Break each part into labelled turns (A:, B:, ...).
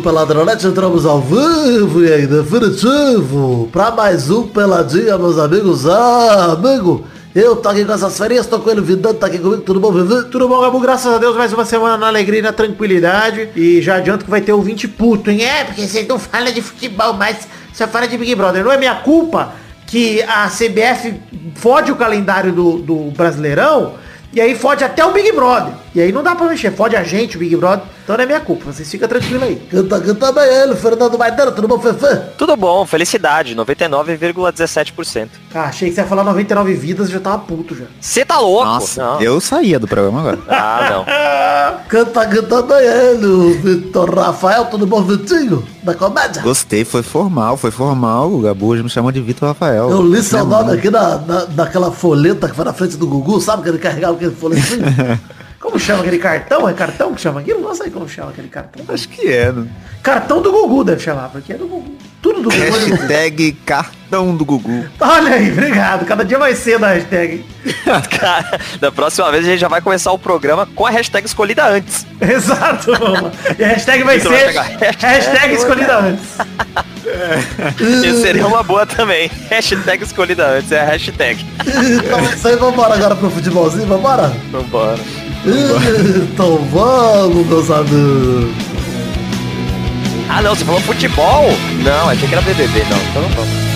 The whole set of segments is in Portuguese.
A: Peladronete, entramos ao vivo e em definitivo para mais um Peladinha, meus amigos. Ah, amigo, eu tô aqui com essas férias, tô com ele Vidano, tá aqui comigo, tudo bom, Vivi?
B: Tudo bom, Gabu? Graças a Deus, mais uma semana na alegria e na tranquilidade. E já adianto que vai ter ouvinte puto, hein? É, porque você não fala de futebol, mas você fala de Big Brother. Não é minha culpa que a CBF fode o calendário do, do Brasileirão e aí fode até o Big Brother. E aí não dá pra mexer, fode a gente, o Big Brother. Então não é minha culpa, vocês ficam tranquilos aí.
A: Canta, canta bem ele, Fernando Maidana, tudo bom, Fefe?
C: Tudo bom, felicidade, 99,17%.
B: Ah, achei que você ia falar 99 vidas e já tava puto já.
C: Você tá louco?
D: Nossa,
C: Não.
D: eu saía do programa agora.
C: Ah, não.
A: Canta, canta bem ele, Vitor Rafael, tudo bom, Vitinho? Da comédia?
D: Gostei, foi formal, foi formal. O Gabu hoje me chamou de Vitor Rafael.
A: Eu li seu nome aqui na, na, naquela folheta que foi na frente do Gugu, sabe que ele carregava aquele folhetinho?
B: Como chama aquele cartão? É cartão que chama aquilo? Não sei como chama aquele cartão.
D: Acho que é, né?
B: Cartão do Gugu deve chamar, porque é do Gugu. Tudo do Gugu. é do Gugu.
D: Hashtag cartão do Gugu.
B: Olha aí, obrigado. Cada dia mais cedo a hashtag.
C: Cara, da próxima vez a gente já vai começar o programa com a hashtag escolhida antes.
B: Exato, mano. E a hashtag vai
C: vai
B: ser
C: pegar hashtag.
B: hashtag escolhida antes.
C: Isso seria uma boa também. Hashtag escolhida antes, é a hashtag.
A: então é isso aí, vambora agora pro futebolzinho, vambora?
C: Vambora.
A: Então vamos, meus.
C: Ah não, você falou futebol? Não, achei que era BBB, não. Então não vamos.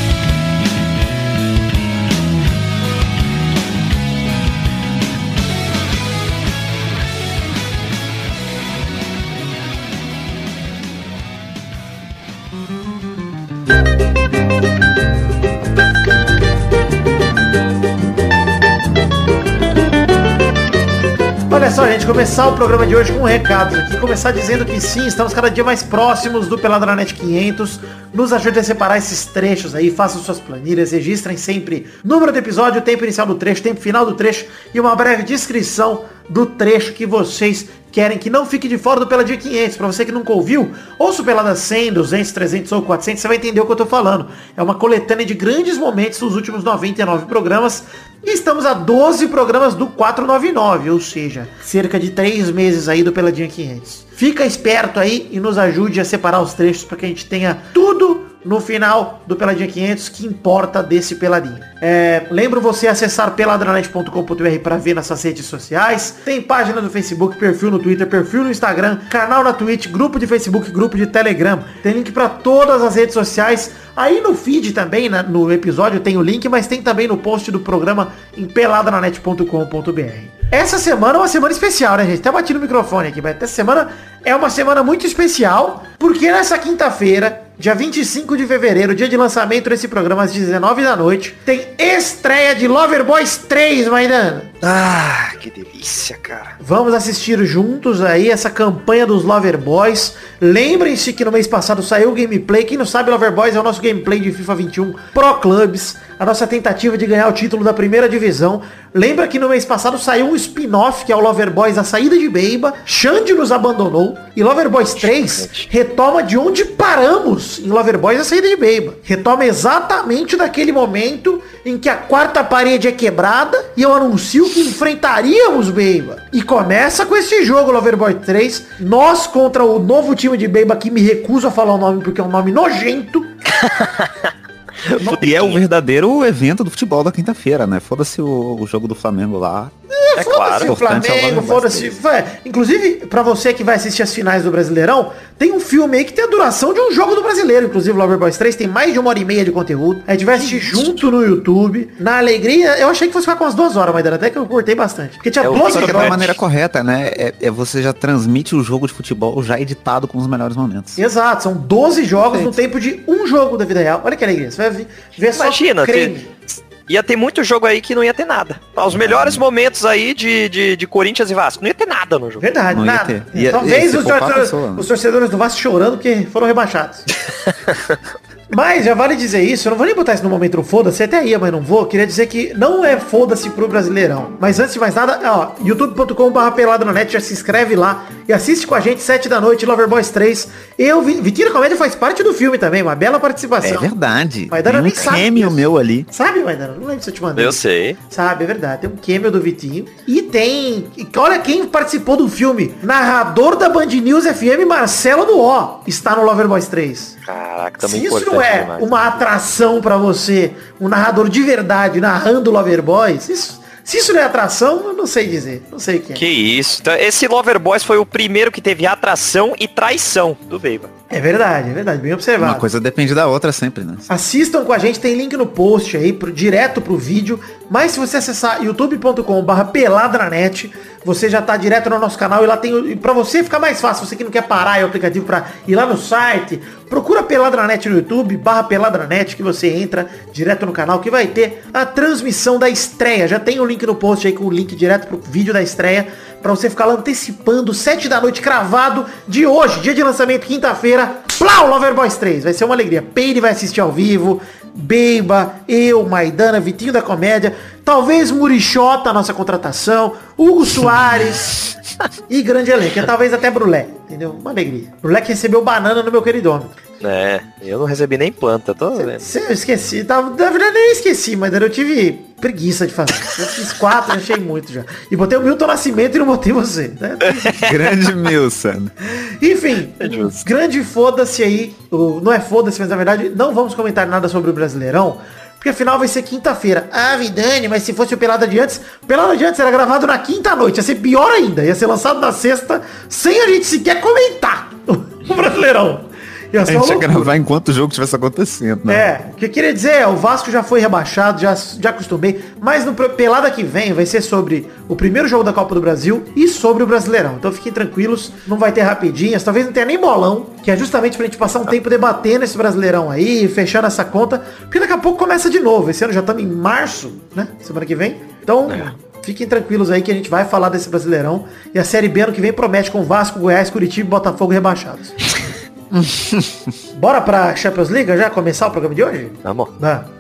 B: Olha só, gente, começar o programa de hoje com um recado aqui. Começar dizendo que sim, estamos cada dia mais próximos do Peladranet 500. Nos ajude a separar esses trechos aí, façam suas planilhas, registrem sempre número do episódio, tempo inicial do trecho, tempo final do trecho e uma breve descrição do trecho que vocês querem que não fique de fora do Pelada 500. Pra você que nunca ouviu, ouça o Pelada 100, 200, 300 ou 400, você vai entender o que eu tô falando. É uma coletânea de grandes momentos dos últimos 99 programas. E estamos a 12 programas do 499, ou seja, cerca de 3 meses aí do Peladinha 500. Fica esperto aí e nos ajude a separar os trechos para que a gente tenha tudo no final do Peladinha 500 que importa desse Peladinha. É, lembro você acessar peladranet.com.br para ver nossas redes sociais. Tem página no Facebook, perfil no Twitter, perfil no Instagram, canal na Twitch, grupo de Facebook, grupo de Telegram. Tem link para todas as redes sociais. Aí no feed também, né, no episódio tem o link, mas tem também no post do programa em peladranet.com.br. Essa semana é uma semana especial, né, gente? Até bati no microfone aqui, mas essa semana é uma semana muito especial, porque nessa quinta-feira, dia 25 de fevereiro, dia de lançamento desse programa às 19 da noite, tem estreia de Lover Boys 3, Maidana.
C: Ah, que delícia, cara.
B: Vamos assistir juntos aí essa campanha dos Lover Boys. Lembrem-se que no mês passado saiu o gameplay. Quem não sabe, Lover Boys é o nosso gameplay de FIFA 21 Pro Clubs. A nossa tentativa de ganhar o título da primeira divisão. Lembra que no mês passado saiu um spin-off que é o Lover Boys A Saída de Beiba. Xande nos abandonou. E Lover Boys 3 retoma de onde paramos em Lover Boys A Saída de Beiba. Retoma exatamente daquele momento em que a quarta parede é quebrada e eu anuncio que enfrentaríamos Beiba. E começa com esse jogo, Loverboy 3. Nós contra o novo time de Beiba que me recuso a falar o nome porque é um nome nojento.
D: E é o verdadeiro evento do futebol da quinta-feira, né? Foda-se o, o jogo do Flamengo lá.
C: É
B: Foda-se
C: claro.
D: é
B: Flamengo, foda-se. Inclusive, pra você que vai assistir as finais do Brasileirão, tem um filme aí que tem a duração de um jogo do brasileiro. Inclusive, Loverboys 3 tem mais de uma hora e meia de conteúdo. A gente vai assistir junto no YouTube. Na alegria, eu achei que fosse ficar com umas duas horas, mas até que eu cortei bastante. Porque tinha
C: É
B: duas
D: que é da maneira correta, né? É, é você já transmite o jogo de futebol já editado com os melhores momentos.
B: Exato, são 12 jogos no tempo de um jogo da vida real. Olha que alegria, você vai ver, ver só
C: Imagina,
B: creme.
C: ter- ia ter muito jogo aí que não ia ter nada. Os melhores momentos aí de, de, de Corinthians e Vasco. Não ia ter nada no jogo.
B: Verdade,
D: Não ia
B: nada.
D: ter. Ia-
B: Talvez
D: ia
B: os, torcedores, os torcedores do Vasco chorando porque foram rebaixados. Mas já vale dizer isso, eu não vou nem botar isso no momento do foda-se, até ia, mas não vou. Queria dizer que não é foda-se pro Brasileirão. Mas antes de mais nada, ó, youtube.com.br pelado na net, já se inscreve lá e assiste com a gente, 7 da noite, Loverboys 3. Eu, Vi- Vitinho da Comédia faz parte do filme também, uma bela
D: É
B: participação.
D: verdade.
B: Vai dar
D: Tem um
B: nem sabe
D: cameo meu ali.
B: Sabe, Maidana? Não lembro se eu te mandei.
C: Eu sei.
B: Sabe, é verdade. Tem um cameo do Vitinho. E tem. e Olha quem participou do filme. Narrador da Band News FM, Marcelo do O. Está no Loverboys 3.
C: Caraca, também
B: Se isso
C: importante
B: não é
C: demais.
B: uma atração pra você, um narrador de verdade narrando Loverboys, isso, se isso não é atração, eu não sei dizer. Não sei o que é.
C: Que isso. Então, esse Lover Boys foi o primeiro que teve atração e traição do Beiba.
B: É verdade, é verdade. Bem observado.
D: Uma coisa depende da outra sempre, né?
B: Assistam com a gente, tem link no post aí, pro, direto pro vídeo. Mas se você acessar youtube.com.br peladranet, você já tá direto no nosso canal e lá tem. E pra você ficar mais fácil, você que não quer parar aí o aplicativo pra ir lá no site, procura Peladranet no YouTube, barra Peladranet, que você entra direto no canal, que vai ter a transmissão da estreia. Já tem o link no post aí com o link direto pro vídeo da estreia, pra você ficar lá antecipando, 7 da noite, cravado de hoje, dia de lançamento, quinta-feira. Plau, Loverboys 3. Vai ser uma alegria. Peire vai assistir ao vivo. Beiba, eu, Maidana, Vitinho da Comédia, talvez Murichota, nossa contratação, Hugo Soares e grande elenco. E talvez até Brulé, entendeu? Uma alegria. Brulé que recebeu banana no meu queridômetro.
C: É, eu não recebi nem planta, tô vendo.
B: Cê- Eu esqueci, tava, na verdade nem esqueci, mas eu tive preguiça de fazer. Eu fiz quatro, achei muito já. E botei o Milton Nascimento e não botei você. Né?
D: Grande Milson.
B: Enfim,
C: É
B: grande foda-se aí. o- Não é foda-se, mas na verdade não vamos comentar nada sobre o Brasileirão. Porque afinal vai ser quinta-feira. Ah, Vidani, mas se fosse o Pelada de antes, Pelada de antes era gravado na quinta noite. Ia ser pior ainda. Ia ser lançado na sexta sem a gente sequer comentar o Brasileirão.
D: A gente ia gravar enquanto o jogo estivesse acontecendo, né?
B: É, o que eu queria dizer é, o Vasco já foi rebaixado, já, já acostumei, mas no pelada que vem vai ser sobre o primeiro jogo da Copa do Brasil e sobre o Brasileirão. Então fiquem tranquilos, não vai ter rapidinhas, talvez não tenha nem bolão, que é justamente pra gente passar um tempo debatendo esse Brasileirão aí, fechando essa conta, porque daqui a pouco começa de novo. Esse ano já estamos em março, né? Semana que vem. Então, fiquem tranquilos aí que a gente vai falar desse Brasileirão e a Série B ano que vem promete com Vasco, Goiás, Curitiba e Botafogo rebaixados. Bora pra Champions League já começar o programa de hoje?
C: Vamos.
B: Vai.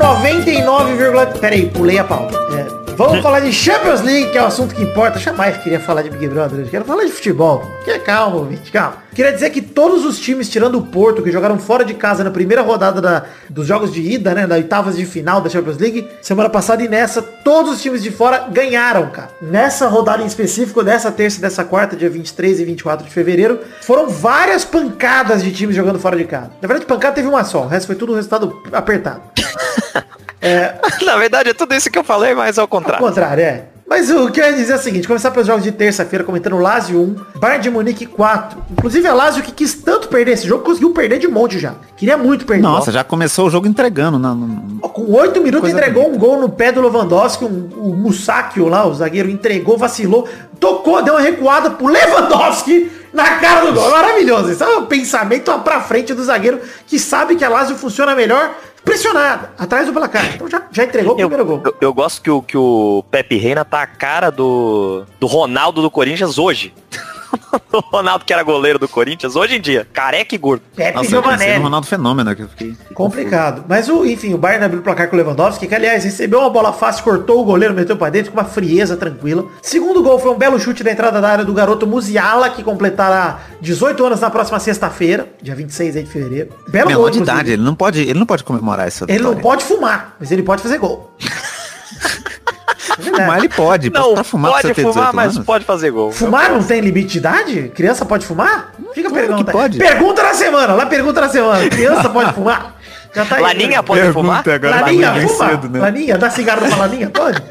B: 99,3. Peraí, pulei a pauta. É, vamos hum. falar de Champions League, que é o assunto que importa. Jamais queria falar de Big Brother. Quero falar de futebol. Que calma, calmo. calma. Queria dizer que todos os times, tirando o Porto, que jogaram fora de casa na primeira rodada da, dos jogos de ida, né? Da oitavas de final da Champions League, semana passada e nessa, todos os times de fora ganharam, cara. Nessa rodada em específico, dessa terça e dessa quarta, dia 23 e 24 de fevereiro, foram várias pancadas de times jogando fora de casa. Na verdade, pancada teve uma só, o resto foi tudo resultado apertado.
C: Na verdade, é tudo isso que eu falei, mas ao
B: Ao
C: contrário.
B: contrário, é. Mas o que eu ia dizer é o seguinte, começar pelos jogos de terça-feira, comentando Lazio 1, Bayern de Munique 4. Inclusive a Lazio que quis tanto perder esse jogo, conseguiu perder de monte já. Queria muito perder.
D: Nossa, já começou o jogo entregando. Não-
B: Ó, Com 8 minutos
D: Coisa
B: entregou um gol no pé do Lewandowski, um, o Musakio lá, o zagueiro, entregou, vacilou, tocou, deu uma recuada pro Lewandowski na cara do gol. É Maravilhoso. Isso é um pensamento pra frente do zagueiro que sabe que a Lazio funciona melhor pressionada, atrás do placar. Então já, já entregou o
C: Eu,
B: primeiro gol.
C: eu- eu gosto que o, que o Pepe Reina tá a cara do, do Ronaldo do Corinthians hoje. o Ronaldo que era goleiro do Corinthians, hoje em dia, careca e gordo.
B: Pepe
D: Nossa, eu pensei no
B: Giovanelli.
D: Ronaldo Fenômeno. Que eu fiquei...
B: Complicado. Mas o, enfim, o Bayern abriu o placar com o Lewandowski, que aliás recebeu uma bola fácil, cortou o goleiro, meteu pra dentro com uma frieza tranquila. Segundo gol foi um belo chute da entrada da área do garoto Musiala, que completará 18 anos na próxima sexta-feira, dia 26 aí de fevereiro. Belo
D: Menor
B: gol,
D: de idade, ele não pode, ele não pode comemorar essa
B: Ele não
D: vitória.
B: pode fumar, mas ele pode fazer gol. É.
D: Fumar ele pode.
C: Não,
D: pra fumar
C: pode fumar,
D: 18
C: mas
D: anos.
C: pode fazer gol.
B: Fumar não tem limite de idade? Criança pode fumar? Fica a
D: Claro que
B: pergunta.
D: pode.
B: Pergunta na semana, lá pergunta na semana. Criança pode fumar? Já tá aí.
C: Laninha pode
D: Pergunta
C: fumar?
D: agora.
B: Laninha, fuma?
D: cedo, né?
B: Laninha, dá cigarro pra Laninha, pode?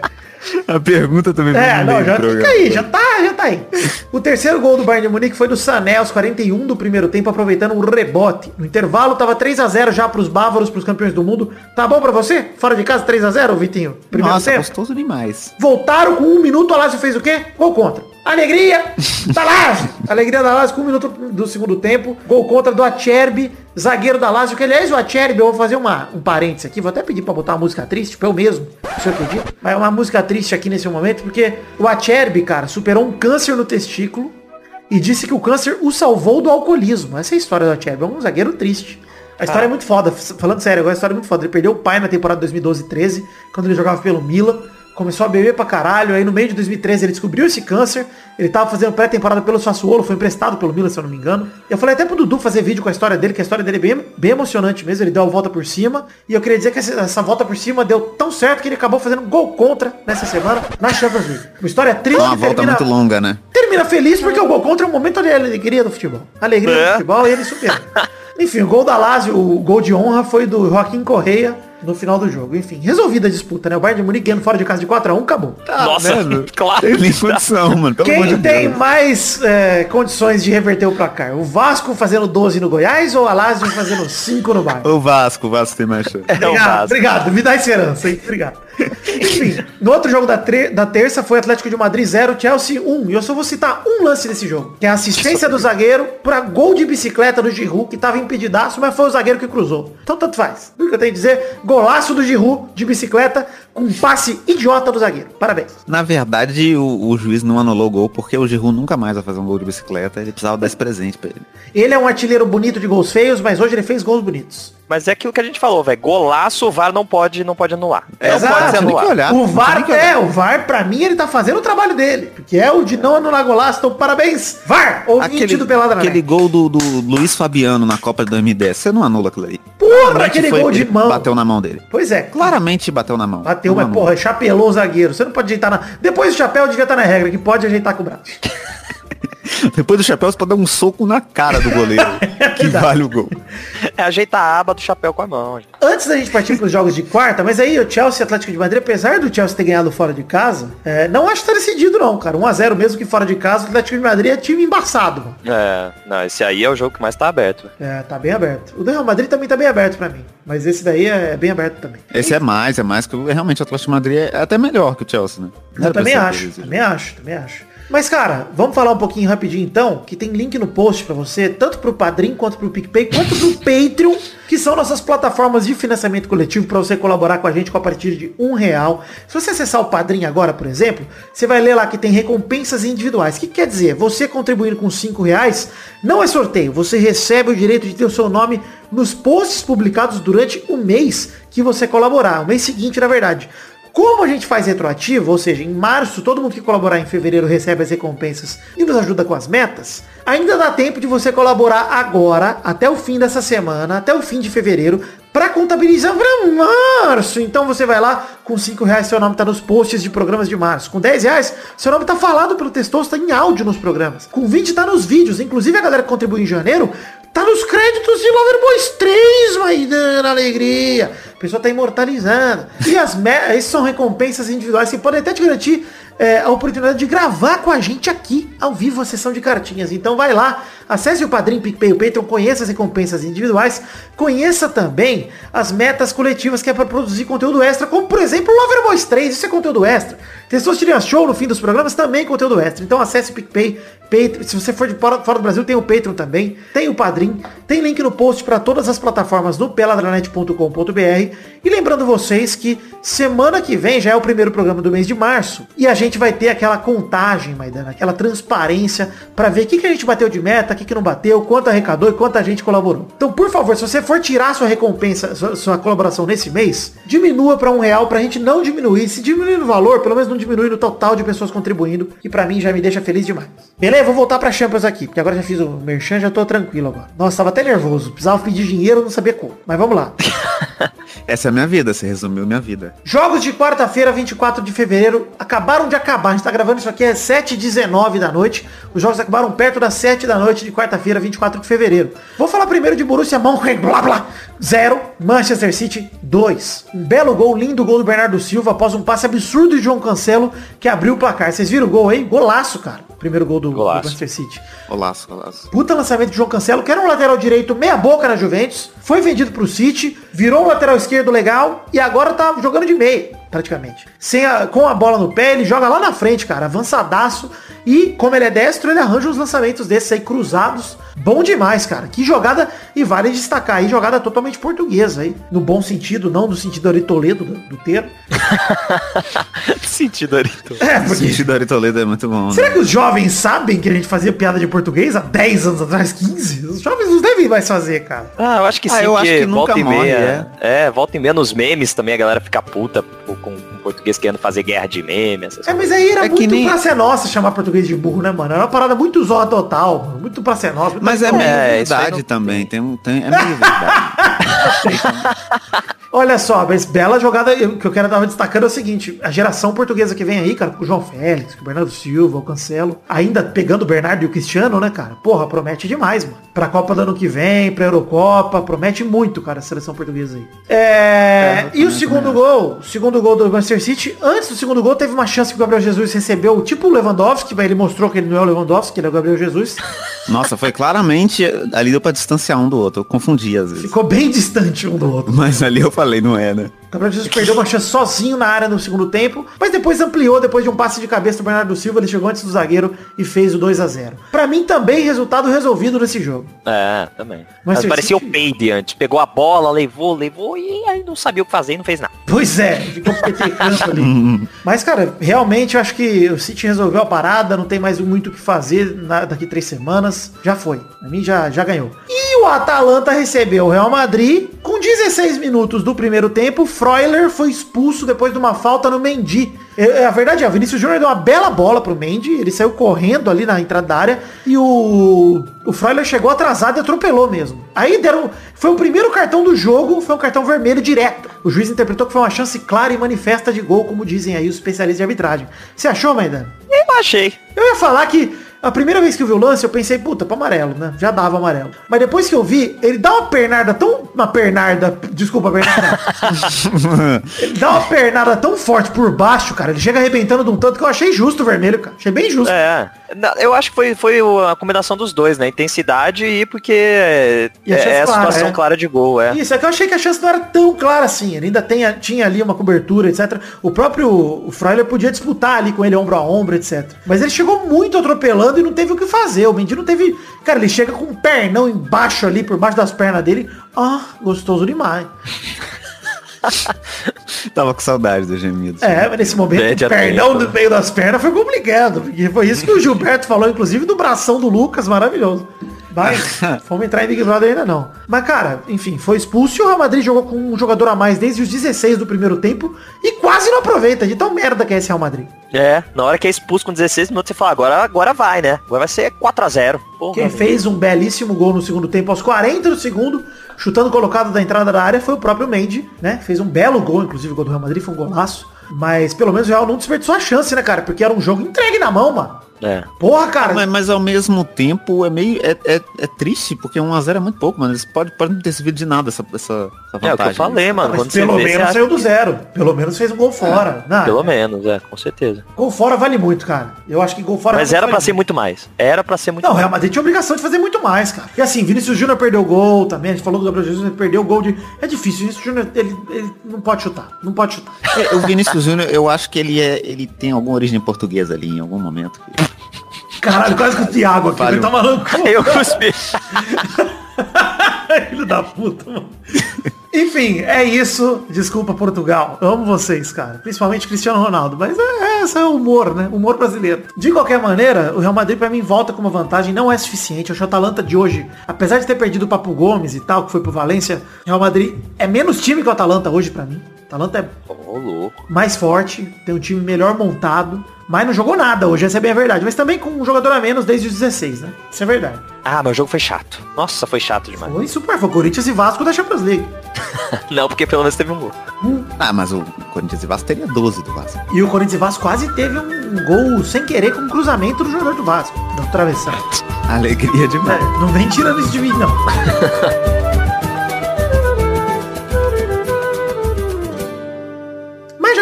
D: A pergunta também
B: É, não, já fica aí, já tá, já tá aí. O terceiro gol do Bayern de Munique foi do Sané aos 41 do primeiro tempo, aproveitando um rebote. No intervalo tava 3 a 0 já pros bávaros, pros campeões do mundo. Tá bom pra você? Fora de casa 3 a 0 Vitinho? Primeiro
D: Nossa,
B: tempo.
D: gostoso demais.
B: Voltaram com um minuto, o Lazio fez o quê? Gol contra. Alegria da Lazio. Alegria da Lazio com um minuto do segundo tempo. Gol contra do Acerbi, zagueiro da Lazio. Que aliás, o Acerbi, eu vou fazer uma, um parênteses aqui. Vou até pedir pra botar uma música triste, tipo eu mesmo. O senhor acredita? Mas é uma música triste aqui nesse momento, porque o Acerbi, cara, superou um câncer no testículo e disse que o câncer o salvou do alcoolismo. Essa é a história do Acerbi. É um zagueiro triste. A história é muito foda. Falando sério, agora a história é muito foda. Ele perdeu o pai na temporada 2012-13, quando ele jogava pelo Milan. Começou a beber pra caralho, aí no meio de 2013 ele descobriu esse câncer, ele tava fazendo pré-temporada pelo Sassuolo, foi emprestado pelo Milan, se eu não me engano. Eu falei até pro Dudu fazer vídeo com a história dele, que a história dele é bem, bem emocionante mesmo, ele deu a volta por cima, e eu queria dizer que essa, essa volta por cima deu tão certo que ele acabou fazendo gol contra nessa semana na Champions League. Uma história triste
D: Uma volta
B: termina,
D: muito longa, né?
B: termina feliz porque o gol contra é um momento de alegria do futebol. Alegria do
C: É.
B: futebol e ele supera. Enfim, o gol da Lazio, o gol de honra foi do Joaquim Correia no final do jogo. Enfim, resolvida a disputa, né? O Bayern de Munique ganhando fora de casa de 4x1, acabou.
C: Nossa,
D: né,
C: claro.
D: Tem nem condição, mano. Pelo amor
B: Quem
D: de
B: tem
D: Deus.
B: mais é, condições de reverter o placar? O Vasco fazendo 12 no Goiás ou a Lazio fazendo 5 no Bayern?
D: O Vasco, o Vasco tem mais chance.
C: É o
B: Obrigado,
C: Vasco.
B: obrigado. Me dá esperança, hein? Obrigado. Enfim, no outro jogo da, da terça foi Atlético de Madrid 0, Chelsea 1. E eu só vou citar um lance desse jogo, que é a assistência do zagueiro pra gol de bicicleta do Giroud, que tava impedidaço, mas foi o zagueiro que cruzou. Então tanto faz. O que eu tenho a dizer, golaço do Giroud de bicicleta um passe idiota do zagueiro. Parabéns.
D: Na verdade, o, o juiz não anulou o gol porque o Giroud nunca mais vai fazer um gol de bicicleta. Ele precisava dar esse presente pra ele.
B: Ele é um artilheiro bonito de gols feios, mas hoje ele fez gols bonitos.
C: Mas é aquilo que a gente falou, velho. Golaço, o VAR não pode, não pode anular.
D: É,
C: não
B: exato,
C: pode ser
D: tem que
C: anulado.
D: olhar.
B: O VAR,
D: nem que olhar.
B: é, o VAR, pra mim, ele tá fazendo o trabalho dele. Que é o de não anular golaço. Então, parabéns, VAR, ouvinte
D: Aquele,
B: do Pelada na
D: aquele gol do, do Luiz Fabiano na Copa de 2010, você não anula aquilo aí.
B: Porra, aquele gol de mão.
D: Bateu na mão dele.
B: Pois é.
D: Claramente bateu na mão.
B: Bateu, mas porra, chapelou o zagueiro. Você não pode ajeitar na... Depois do chapéu devia estar na regra, que pode ajeitar com o braço.
D: Depois do chapéu, você pode dar um soco na cara do goleiro. que vale o gol.
C: É ajeitar a aba do chapéu com a mão. gente.
B: Antes da gente partir para os jogos de quarta, mas aí o Chelsea e Atlético de Madrid, apesar do Chelsea ter ganhado fora de casa, é, não acho que tá decidido não, cara. 1x0 mesmo que fora de casa, o Atlético de Madrid é time embaçado, mano.
C: É, não, esse aí é o jogo que mais tá aberto.
B: É, tá bem aberto. O do Real Madrid também tá bem aberto pra mim. Mas esse daí é bem aberto também.
D: Esse é mais, é mais que realmente o Atlético de Madrid é até melhor que o Chelsea, né?
B: Eu também
D: ser
B: acho, também acho, também acho. Mas, cara, vamos falar um pouquinho rapidinho então, que tem link no post pra você, tanto pro Padrim, quanto pro PicPay, quanto pro Patreon, que são nossas plataformas de financiamento coletivo para você colaborar com a gente com a partir de um real. Se você acessar o Padrim agora, por exemplo, você vai ler lá que tem recompensas individuais. O que quer dizer? Você contribuindo com cinco reais, não é sorteio, você recebe o direito de ter o seu nome nos posts publicados durante o mês que você colaborar, o mês seguinte, na verdade. Como a gente faz retroativo, ou seja, em março, todo mundo que colaborar em fevereiro recebe as recompensas e nos ajuda com as metas, ainda dá tempo de você colaborar agora, até o fim dessa semana, até o fim de fevereiro, para contabilizar para março. Então você vai lá, com 5 reais seu nome tá nos posts de programas de março. Com 10 reais, seu nome tá falado pelo Testoso, tá em áudio nos programas. Com 20 tá nos vídeos. Inclusive a galera que contribui em janeiro, tá nos créditos de Loverboys 3, Maidana Alegria. A pessoa tá imortalizando. E as. Essas são recompensas individuais que podem até te garantir é, a oportunidade de gravar com a gente aqui, ao vivo, a sessão de cartinhas. Então vai lá, acesse o Padrim, PicPay, o Patreon, conheça as recompensas individuais, conheça também as metas coletivas que é para produzir conteúdo extra, como por exemplo Loverboys 3, isso é conteúdo extra. Testosterona Show no fim dos programas também conteúdo extra. Então acesse o PicPay, Patreon, se você for de fora, do Brasil, tem o Patreon também, tem o Padrim, tem link no post para todas as plataformas no peladranet.com.br. E lembrando vocês que semana que vem já é o primeiro programa do mês de março e a gente vai ter aquela contagem, Maidana, aquela transparência para ver o que, que a gente bateu de meta, o que, não bateu, quanto arrecadou e quanta gente colaborou. Então, por favor, se você for tirar sua recompensa, sua, sua colaboração nesse mês, diminua para um real pra gente não diminuir. Se diminuir no valor, pelo menos não diminuir no total de pessoas contribuindo, que pra mim já me deixa feliz demais. Beleza? Vou voltar pra Champions aqui, porque agora já fiz o merchan, já tô tranquilo agora. Nossa, tava até nervoso. Precisava pedir dinheiro, não sabia como. Mas vamos lá.
D: Essa é a minha vida, você resumiu minha vida.
B: Jogos de quarta-feira, 24 de fevereiro, acabaram de acabar. A gente tá gravando isso aqui é 7h19 da noite. Os jogos acabaram perto das 7 da noite de quarta-feira, 24 de fevereiro. Vou falar primeiro de Borussia Mönchengladbach 0, Manchester City 2. Um belo gol, lindo gol do Bernardo Silva após um passe absurdo de João Cancelo que abriu o placar. Vocês viram o gol aí? Golaço, cara. Primeiro gol do, do
C: Golaço.
B: Manchester City.
D: Olaço, olaço.
B: Puta lançamento de João Cancelo, que era um lateral direito meia boca na Juventus, foi vendido pro City, virou um lateral esquerdo legal e agora tá jogando de meio, praticamente. Sem a- com a bola no pé, ele joga lá na frente, cara, avançadaço. E como ele é destro, ele arranja uns lançamentos desses aí cruzados. Bom demais, cara. Que jogada, e vale destacar aí, jogada totalmente portuguesa aí. No bom sentido, não no sentido Ari Toledo do, do termo.
C: Sentido Arito.
B: É,
D: O
B: porque...
D: sentido do Aritoledo é muito bom.
B: Será
D: né?
B: que os jovens sabem que a gente fazia piada de português há 10 anos atrás, 15? Os jovens não devem mais fazer, cara.
C: Ah, eu acho que
D: Ah,
C: sim,
D: eu acho que nunca
C: volta e
D: morre,
C: meia. É. volta e meia nos memes também a galera fica puta com, português querendo fazer guerra de meme, essas
B: É,
C: coisas.
B: mas aí era
D: É que
B: muito
D: nem-
B: pra ser nossa chamar português de burro, né, mano? Era uma parada muito zorra total, mano. Muito pra ser nossa.
D: Mas é
C: É,
D: verdade
C: não
D: também. Tem, tem, é meio verdade.
B: Olha só, mas bela jogada. O que eu quero dar destacando é o seguinte. A geração portuguesa que vem aí, cara, com o João Félix, com o Bernardo Silva, o Cancelo. Ainda pegando o Bernardo e o Cristiano, né, cara? Porra, promete demais, mano. Pra Copa do ano que vem, pra Eurocopa. Promete muito, cara, a seleção portuguesa aí. É... e o segundo gol? O segundo gol do Manchester City. Antes do segundo gol, teve uma chance que o Gabriel Jesus recebeu, tipo o Lewandowski, mas ele mostrou que ele não é o Lewandowski, ele é o Gabriel Jesus.
D: Nossa, foi claramente. Ali deu pra distanciar um do outro. Eu confundi às vezes.
B: Ficou bem distante um do outro.
D: Mas ali eu falei, não é, né?
B: O Gabriel Jesus perdeu uma chance sozinho na área no segundo tempo, mas depois ampliou, depois de um passe de cabeça do Bernardo Silva, ele chegou antes do zagueiro e fez o 2 a 0 Pra mim também resultado resolvido nesse jogo.
C: É, também.
B: Mas
C: Mas parecia o Peide antes. Pegou a bola, levou, levou e aí não sabia o que fazer e não fez nada.
B: Pois é, ficou petecando ali. Mas, cara, realmente eu acho que o City resolveu a parada, não tem mais muito o que fazer na- daqui três semanas. Já foi. Pra mim já, já ganhou. E o Atalanta recebeu o Real Madrid. Com 16 minutos do primeiro tempo, Freuler foi expulso depois de uma falta no Mendy. É, é, a verdade é, o Vinícius Júnior deu uma bela bola pro Mendy, ele saiu correndo ali na entrada da área e o, o Freuler chegou atrasado e atropelou mesmo. Aí deram, foi o primeiro cartão do jogo, foi um cartão vermelho direto. O juiz interpretou que foi uma chance clara e manifesta de gol, como dizem aí os especialistas de arbitragem. Você achou, Maidana?
C: Eu achei.
B: Eu ia falar que a primeira vez que eu vi o lance, eu pensei, puta, pra amarelo, né? Já dava amarelo. Mas depois que eu vi, ele dá uma pernada tão. Uma pernada. Desculpa, pernada. ele dá uma pernada tão forte por baixo, cara. Ele chega arrebentando de um tanto que eu achei justo o vermelho, cara. Achei bem justo.
C: É. Eu acho que foi, foi a combinação dos dois, né? Intensidade e porque é,
B: E
C: é a
B: clara,
C: situação
B: é.
C: clara de gol, é.
B: Isso, é que eu achei que a chance não era tão clara assim. Ele ainda tem, tinha ali uma cobertura, etc. O próprio o Freuler podia disputar ali com ele ombro a ombro, etc. Mas ele chegou muito atropelando e não teve o que fazer. O Mendy não teve. Cara, ele chega com um pernão embaixo ali, por baixo das pernas dele. Ah, gostoso demais.
D: Tava com saudade do gemido.
B: É, mas nesse momento,
C: Pede
B: o pernão no meio das pernas foi complicado. Porque foi isso que o Gilberto falou, inclusive, do bração do Lucas, maravilhoso. Mas, vamos entrar em Big Brother ainda não. Mas, cara, enfim, foi expulso e o Real Madrid jogou com um jogador a mais desde os 16 do primeiro tempo e quase não aproveita de tão merda que é esse Real Madrid.
C: É, na hora que é expulso com 16 minutos, você fala, agora, agora vai, né? Agora vai ser 4x0. Porra,
B: Quem fez um belíssimo gol no segundo tempo, aos 40 do segundo, chutando colocado da entrada da área, foi o próprio Mendy, né? Fez um belo gol, inclusive o gol do Real Madrid foi um golaço. Mas pelo menos o Real não desperdiçou a chance, né, cara? Porque era um jogo entregue na mão, mano.
C: É.
B: Porra, cara.
D: Mas, mas ao mesmo tempo é meio. É, é, é triste, porque 1x0 é muito pouco, mano. Eles podem pode não ter servido de nada essa, essa, essa vantagem.
C: É o que eu falei, mano.
B: Mas
C: Quando você
B: pelo
C: vê, você
B: menos saiu do
C: que-
B: zero. Pelo menos fez um gol fora. Não,
C: Pelo menos, é, com certeza.
B: Gol fora vale muito, cara. Eu acho que gol fora
C: Mas era pra
B: muito.
C: ser muito mais. Era pra ser muito
B: Não, o
C: mais.
B: Real Madrid tinha obrigação de fazer muito mais, cara. E assim, Vinícius Júnior perdeu gol também. A gente falou do Gabriel Jesus, ele perdeu o gol de. É difícil. Vinícius Júnior, ele, ele não pode chutar. Não pode chutar.
D: É, o Vinícius Júnior, eu acho que ele é. Ele tem alguma origem portuguesa ali em algum momento.
B: Caralho, quase que o Thiago aqui. Ele tá maluco.
C: Eu cuspi.
B: Filho da puta, mano. Enfim, é isso. Desculpa, Portugal. Amo vocês, cara. Principalmente Cristiano Ronaldo. Mas é, é, esse é o humor, né? Humor brasileiro. De qualquer maneira, o Real Madrid pra mim volta com uma vantagem. Não é suficiente. Eu acho o Atalanta de hoje, apesar de ter perdido o Papo Gomes e tal, que foi pro Valência, o Real Madrid é menos time que o Atalanta hoje pra mim. O Atalanta é
C: louco.
B: mais forte, tem um time melhor montado, mas não jogou nada hoje, essa é bem a verdade. Mas também com um jogador a menos desde os 16, né? Isso é verdade.
C: Ah, mas o jogo foi chato. Nossa, foi chato demais.
B: Foi super, foi Corinthians e Vasco da Champions League.
C: Não, porque pelo menos teve um gol.
D: Ah, mas o Corinthians e Vasco teria 12 do Vasco.
B: E o Corinthians e Vasco quase teve um gol sem querer com um cruzamento do jogador do Vasco, do travessão.
D: Alegria
B: É,
D: demais.
B: não vem tirando isso de mim, não.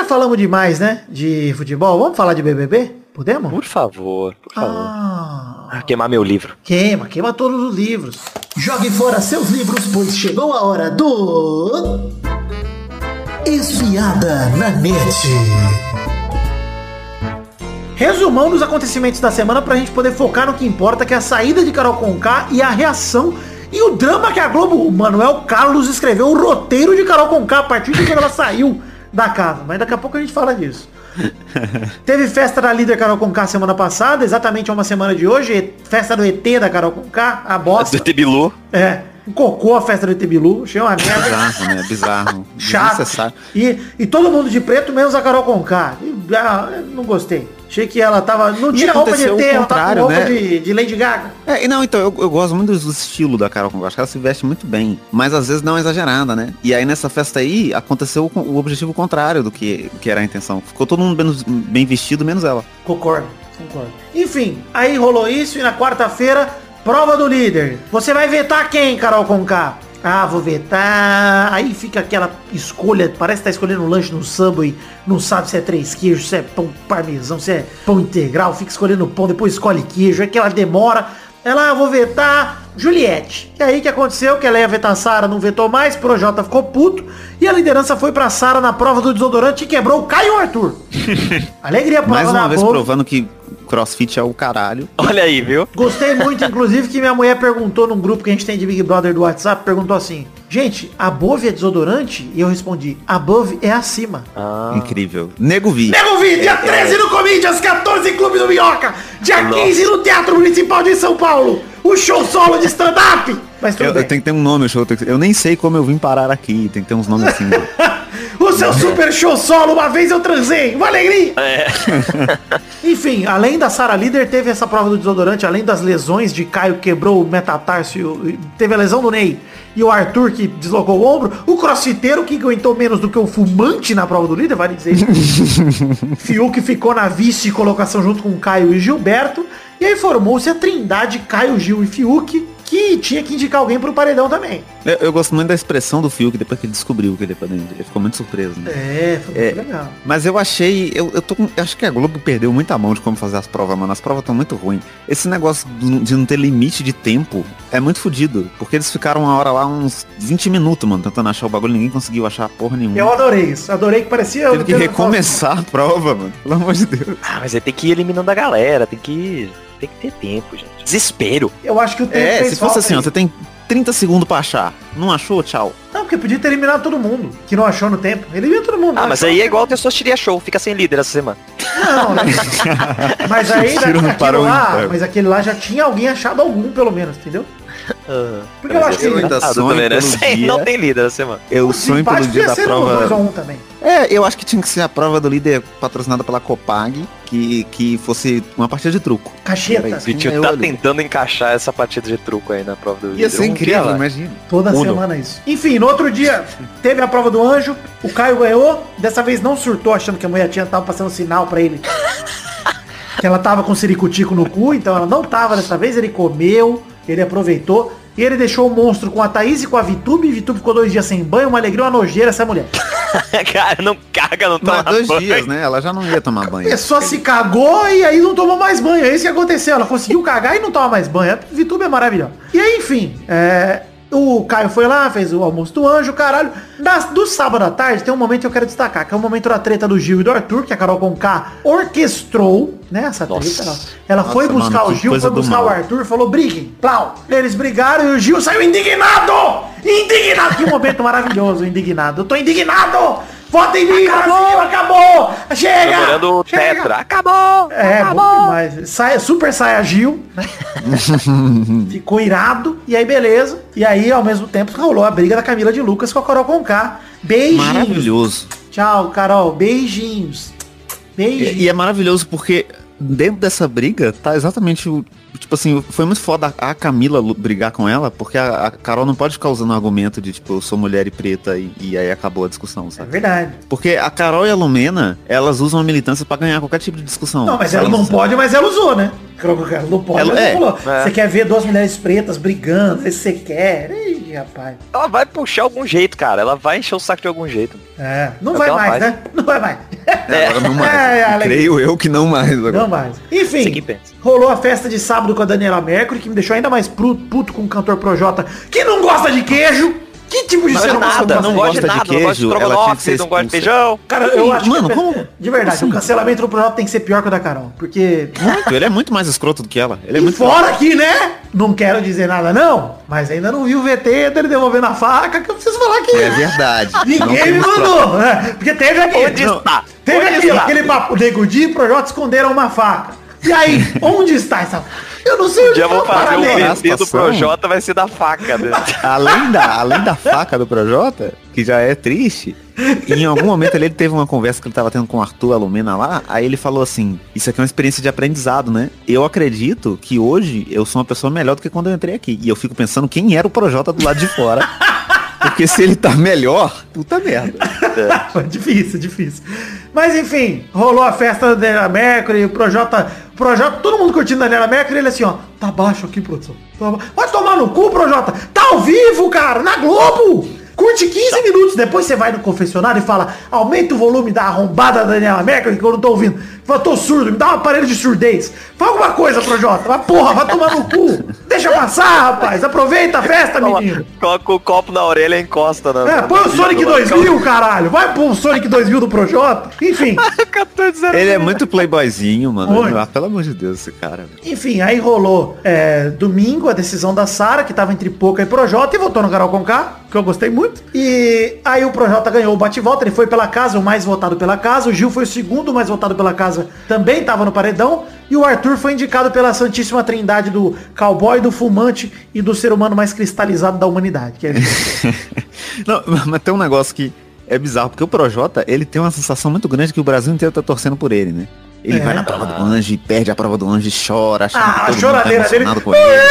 B: falamos demais, né? De futebol. Vamos falar de BBB? Podemos?
C: Por favor, por favor.
B: Ah,
C: Ah, Queimar meu livro.
B: queima, queima todos os livros.
A: Jogue fora seus livros, pois chegou a hora do. Espiada na net.
B: Resumão dos acontecimentos da semana pra gente poder focar no que importa, que é a saída de Carol Conká e a reação e o drama que a Globo, o Manuel Carlos escreveu o roteiro de Carol Conká a partir de quando ela saiu da casa. Mas daqui a pouco a gente fala disso. Teve festa da líder Carol Conká semana passada, exatamente uma semana de hoje, festa do ET da Carol Conká, a bosta.
C: Do Tebilu.
B: É, um cocô a festa do ET Bilu, achei uma merda.
D: Bizarro, né? Bizarro.
B: Chato. E, e todo mundo de preto, menos a Carol Conká. E, ah, não gostei. Achei que ela tava. Não tinha roupa de
D: aconteceu
B: ET,
D: o
B: ela tava com
D: contrário,
B: roupa
D: né?
B: de, de Lady Gaga.
D: É, e não, então, eu, eu gosto muito do estilo da Carol Conká. Acho que ela se veste muito bem. Mas às vezes não é exagerada, né? E aí nessa festa aí, aconteceu o, o objetivo contrário do que, que era a intenção. Ficou todo mundo menos, bem vestido, menos ela.
B: Concordo, concordo. Enfim, aí rolou isso e na quarta-feira, prova do líder. Você vai vetar quem, Carol Conká? Ah, vou vetar. Aí fica aquela escolha, parece que tá escolhendo um lanche no Subway, não sabe se é três queijos, se é pão parmesão, se é pão integral, fica escolhendo pão, depois escolhe queijo, é que ela demora. Ela, ah, vou vetar Juliette. E aí o que aconteceu? Que ela ia vetar Sara, não vetou mais, Projota ficou puto, e a liderança foi pra Sara na prova do desodorante e quebrou o Caio e Arthur. Alegria prova
D: Mais uma vez provando que crossfit é o caralho.
C: Olha aí, viu?
B: Gostei muito, inclusive, que minha mulher perguntou num grupo que a gente tem de Big Brother do WhatsApp, perguntou assim, gente, Above é desodorante? E eu respondi, Above é acima.
C: Ah,
D: Incrível. Nego vi.
B: Nego Vi, dia 13 no Comedians, 14 Clube do Minhoca, dia
C: Nossa.
B: 15 no Teatro Municipal de São Paulo, o show solo de stand-up. Mas tudo
D: Eu,
B: bem.
D: eu tenho que ter um nome, que- Eu nem sei como eu vim parar aqui. Tem que ter uns nomes assim.
B: O seu super show solo, uma vez eu transei, uma alegria.
C: é.
B: Enfim, além da Sara Líder, teve essa prova do desodorante, além das lesões de Caio que quebrou o metatarso, e teve a lesão do Ney e o Arthur que deslocou o ombro, o crossfiteiro que aguentou menos do que o fumante na prova do líder, vale dizer isso. Fiuk ficou na vice-colocação junto com Caio e Gilberto, e aí formou-se a trindade Caio, Gil e Fiuk, que tinha que indicar alguém pro paredão também.
D: eu, eu gosto muito da expressão do Fiuk depois que ele descobriu que ele é dentro. Ele ficou muito surpreso. Né?
B: É, foi muito
D: É.
B: legal.
D: Mas eu achei, eu, eu tô com, eu acho que a Globo perdeu muita mão de como fazer as provas, mano. As provas estão muito ruins. Esse negócio de não ter limite de tempo é muito fodido. Porque eles ficaram uma hora lá, uns 20 minutos, mano, tentando achar o bagulho, ninguém conseguiu achar porra nenhuma.
B: Eu adorei isso, adorei que parecia...
D: Teve que recomeçar a prova, mano. Pelo amor de Deus.
C: Ah, mas aí tem que ir eliminando a galera, tem que. Tem que ter tempo, gente. Desespero.
B: Eu acho que o tempo
D: É,
B: fez
D: se fosse
B: falta
D: assim, ó, você tem 30 segundos pra achar. Não achou? Tchau.
B: Não, porque podia ter eliminado todo mundo, que não achou no tempo. Elimina todo mundo.
C: Ah,
B: não
C: mas
B: achou,
C: aí é igual o Testosteria Show, fica sem líder essa semana.
B: Não, né? mas aí
D: parou
B: lá, mas aquele lá já tinha alguém achado algum, pelo menos, entendeu? Porque eu acho que
D: eu ainda sonho
C: também, né?
D: pelo
C: Sem-
D: dia.
C: Não tem líder essa semana.
D: Eu
B: o
D: sonho pelo dia da
B: ser
D: prova.
B: 2 a 1 também.
D: É, eu acho que tinha que ser a prova do líder patrocinada pela Copag, que, que fosse uma partida de truco.
B: Cacheta.
D: Era
C: O tio
D: eu
C: tá
D: ali.
C: tentando encaixar essa partida de truco aí na prova do
D: Ia
C: líder.
D: ser
C: Um dia
D: incrível, imagina.
B: Toda
C: Uno.
B: semana isso. Enfim, no outro dia teve a prova do anjo, o Caio ganhou, dessa vez não surtou achando que a mulher tinha tava passando sinal pra ele. que ela tava com ciricutico no cu, então ela não tava dessa vez, ele comeu, ele aproveitou. E ele deixou o monstro com a Thaís e com a Vitube, e Vitube ficou dois dias sem banho, uma alegria, uma nojeira essa mulher.
C: Cara, não caga, não toma
D: Mas dois
C: banho.
D: dias, né? Ela já não ia tomar
B: A
D: banho.
B: pessoa se cagou e aí não tomou mais banho. É isso que aconteceu. Ela conseguiu cagar e não toma mais banho. A Vitube é maravilhosa. E aí, enfim, é, o Caio foi lá, fez o almoço do anjo, caralho. Das, do sábado à tarde tem um momento que eu quero destacar, que é o momento da treta do Gil e do Arthur, que a Carol Conká orquestrou, né? Essa treta.
C: Nossa.
B: Ela, ela
D: Nossa,
B: foi buscar
D: mano,
B: o Gil, foi buscar o. Arthur, falou, briguem, plau. Eles brigaram e o Gil saiu indignado! Indignado! Que momento maravilhoso, indignado. Eu tô indignado! Vota em mim, Brasil! Acabou! Chega!
C: O
B: Chega!
C: Tetra. Acabou!
B: É,
C: acabou!
B: bom demais. Saia, super saia Gil, né? Ficou irado. E aí, beleza. E aí, ao mesmo tempo, rolou a briga da Camila de Lucas com a Carol Conká. Beijinhos.
D: Maravilhoso.
B: Tchau, Carol. Beijinhos. Beijinhos.
D: E, e é maravilhoso porque dentro dessa briga tá exatamente o. Tipo assim, foi muito foda a Camila brigar com ela, porque a, a Carol não pode ficar usando o argumento de, tipo, eu sou mulher e preta e, e aí acabou a discussão,
B: É
D: sabe?
B: verdade.
D: Porque a Carol e a Lumena, elas usam a militância pra ganhar qualquer tipo de discussão.
B: Não, mas ela não pode, mas ela usou, né? Ela não pode,
D: Ela-
B: mas ela
D: é,
B: falou.
C: é.
B: Você quer ver duas mulheres pretas brigando, se você quer. Ih, rapaz.
C: Ela vai puxar algum jeito, cara. Ela vai encher o saco de algum jeito.
B: É, não
C: É o
B: vai
C: ela
B: mais,
C: faz.
B: né? Não vai mais.
D: É, agora não mais.
B: É, é,
D: Creio eu que não mais agora.
B: Não mais. Enfim, rolou a festa de sábado com a Daniela Mercury, que me deixou ainda mais puto com o cantor Projota, que não gosta de queijo. Que tipo de
C: Não
B: ser humano
C: nada, não gosta de
D: gosta de
C: nada, não gosta de
D: queijo, que ser
C: não gosta de feijão.
B: Cara, eu acho
D: Mano,
B: que,
D: como-
B: de verdade,
D: como
B: o cancelamento do Projota tem que ser pior que o da Carol. Porque
D: Muito, ele é muito mais escroto do que ela. Ele é
B: E
D: muito
B: fora aqui, né? Não quero dizer nada não, mas ainda não vi o VT dele devolvendo a faca, que eu preciso falar aqui.
D: É verdade.
B: Ninguém me mandou, né? Porque teve aqui.
C: Onde
B: Não.
C: está?
B: Teve
C: Onde
B: aqui, ó,
C: está?
B: aquele papo, Nego Di e Projota esconderam uma faca. E aí, onde está essa? Eu não sei onde
C: dia vou fazer
B: parabéns.
C: VT do. Projota, vai ser da faca. Né?
D: Além da, além da faca do Projota, que já é triste, em algum momento ali ele teve uma conversa que ele tava tendo com o Arthur Alumena lá, aí ele falou assim, isso aqui é uma experiência de aprendizado, né? Eu acredito que hoje eu sou uma pessoa melhor do que quando eu entrei aqui. E eu fico pensando quem era o Projota do lado de fora. Porque se ele tá melhor, puta merda.
B: Difícil, difícil. Mas enfim, rolou a festa da Mercury, o Projota, Projota, todo mundo curtindo Daniela Mercury, ele assim, ó, tá baixo aqui, produção. Tá ba- Vai tomar no cu, Projota. Tá ao vivo, cara, na Globo. Curte 15 minutos, depois você vai no confessionário e fala, aumenta o volume da arrombada da Daniela Mercury, que eu não tô ouvindo. Fala, tô surdo, me dá um aparelho de surdez. Fala alguma coisa, Projota. Mas porra, vai tomar no cu. Deixa passar, rapaz. Aproveita a festa, menino.
C: Coloca o copo na orelha e encosta. Na,
B: É, põe o Sonic 2000, caralho. Vai pro Sonic 2000 do Projota. Enfim,
D: Ele é muito playboyzinho, mano. Ah, pelo amor de Deus, esse cara. velho.
B: enfim, aí rolou é, domingo a decisão da Sara, que tava entre Poca e Projota, e votou no Carol Conká, que eu gostei muito. E aí o Projota ganhou o bate-volta, ele foi pela casa, o mais votado pela casa. O Gil foi o segundo mais votado pela casa, também tava no paredão. E o Arthur foi indicado pela Santíssima Trindade do cowboy, do fumante e do ser humano mais cristalizado da humanidade. É
D: Não, mas tem um negócio que é bizarro, porque o Projota, ele tem uma sensação muito grande que o Brasil inteiro tá torcendo por ele, né? Ele
B: É.
D: vai na prova do anjo perde a prova do anjo chora, achando
B: Ah, a
D: mundo
B: choradeira
D: tá
B: dele.
D: com ele.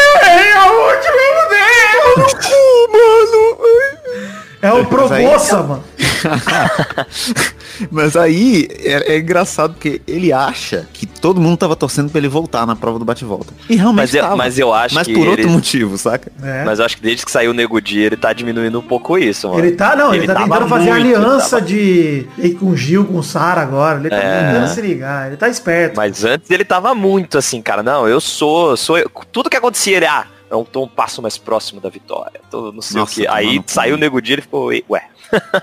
B: A última vez! É o
D: Mas aí-
B: mano.
D: Mas aí é, é engraçado porque ele acha que todo mundo tava torcendo pra ele voltar na prova do bate-volta. E realmente
C: Mas eu-
D: tava.
C: mas eu acho
D: Mas
C: que
D: por outro
C: ele-
D: motivo, saca?
B: É.
C: Mas eu acho que desde que saiu o Nego Di, ele tá diminuindo um pouco isso, mano.
B: Ele tá, não, ele, tá
C: tava
B: tentando fazer
C: muito,
B: aliança
C: tava-
B: de e com o Gil, com o Sara agora. Ele tá
C: É.
B: tentando se ligar, ele tá esperto.
C: Mas antes ele tava muito assim, cara. Não, eu sou, sou eu. Tudo que acontecia, ele, ah, eu tô um passo mais próximo da vitória. Tô não sei
D: Nossa,
C: o que. Aí saiu o Nego Di, ele ficou, ué.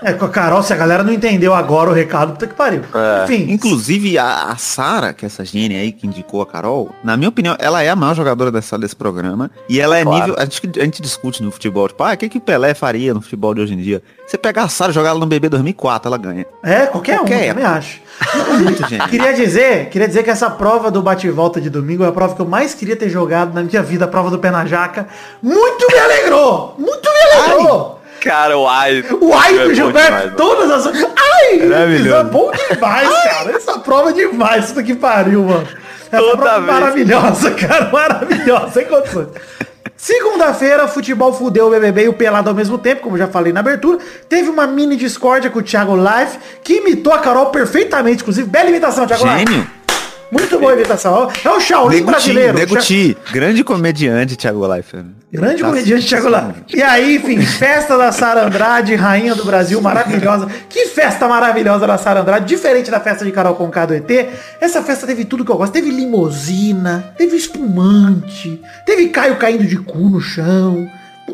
B: É, com a Carol, se a galera não entendeu agora o recado, puta que pariu.
C: É.
B: Enfim,
D: Inclusive, a, a Sara, que é essa gênia aí que indicou a Carol, na minha opinião, ela é a maior jogadora dessa, desse programa. E ela é
C: Claro.
D: nível. A gente, a gente discute no futebol, tipo, ah, o que, que o Pelé faria no futebol de hoje em dia? Você pegar a Sara e jogar ela no BB 2004, ela ganha.
B: é, qualquer,
D: Qualquer
B: um, também acho.
D: Muito gênio.
B: Queria dizer, queria dizer que essa prova do bate e volta de domingo é a prova que eu mais queria ter jogado na minha vida, a prova do pé na jaca. Muito me alegrou! Muito me alegrou!
C: Cara, o ai.
B: O ai
C: é
B: do Gilberto,
C: demais,
B: todas as. Ai!
D: Maravilhoso.
B: Isso é bom demais, cara. Essa prova é demais. Isso que pariu, mano. Essa
C: Toda
B: prova é
C: vez.
B: maravilhosa, cara. Maravilhosa. Sem condições. Segunda-feira, futebol fudeu o BBB e o Pelado ao mesmo tempo, como já falei na abertura. Teve uma mini discórdia com o Thiago Life, que imitou a Carol perfeitamente, inclusive. Bela imitação, Thiago Life. Muito boa a imitação. É o Shaolin
D: Neguti,
B: brasileiro.
D: Neguti, grande comediante, Thiago Leifert.
B: Grande
D: Tá
B: comediante Thiago Life. E aí, enfim, festa da Sara Andrade, rainha do Brasil, maravilhosa. Que festa maravilhosa da Sara Andrade, diferente da festa de Carol Conká do ET. Essa festa teve tudo que eu gosto. Teve limusina, teve espumante, teve Caio caindo de cu no chão.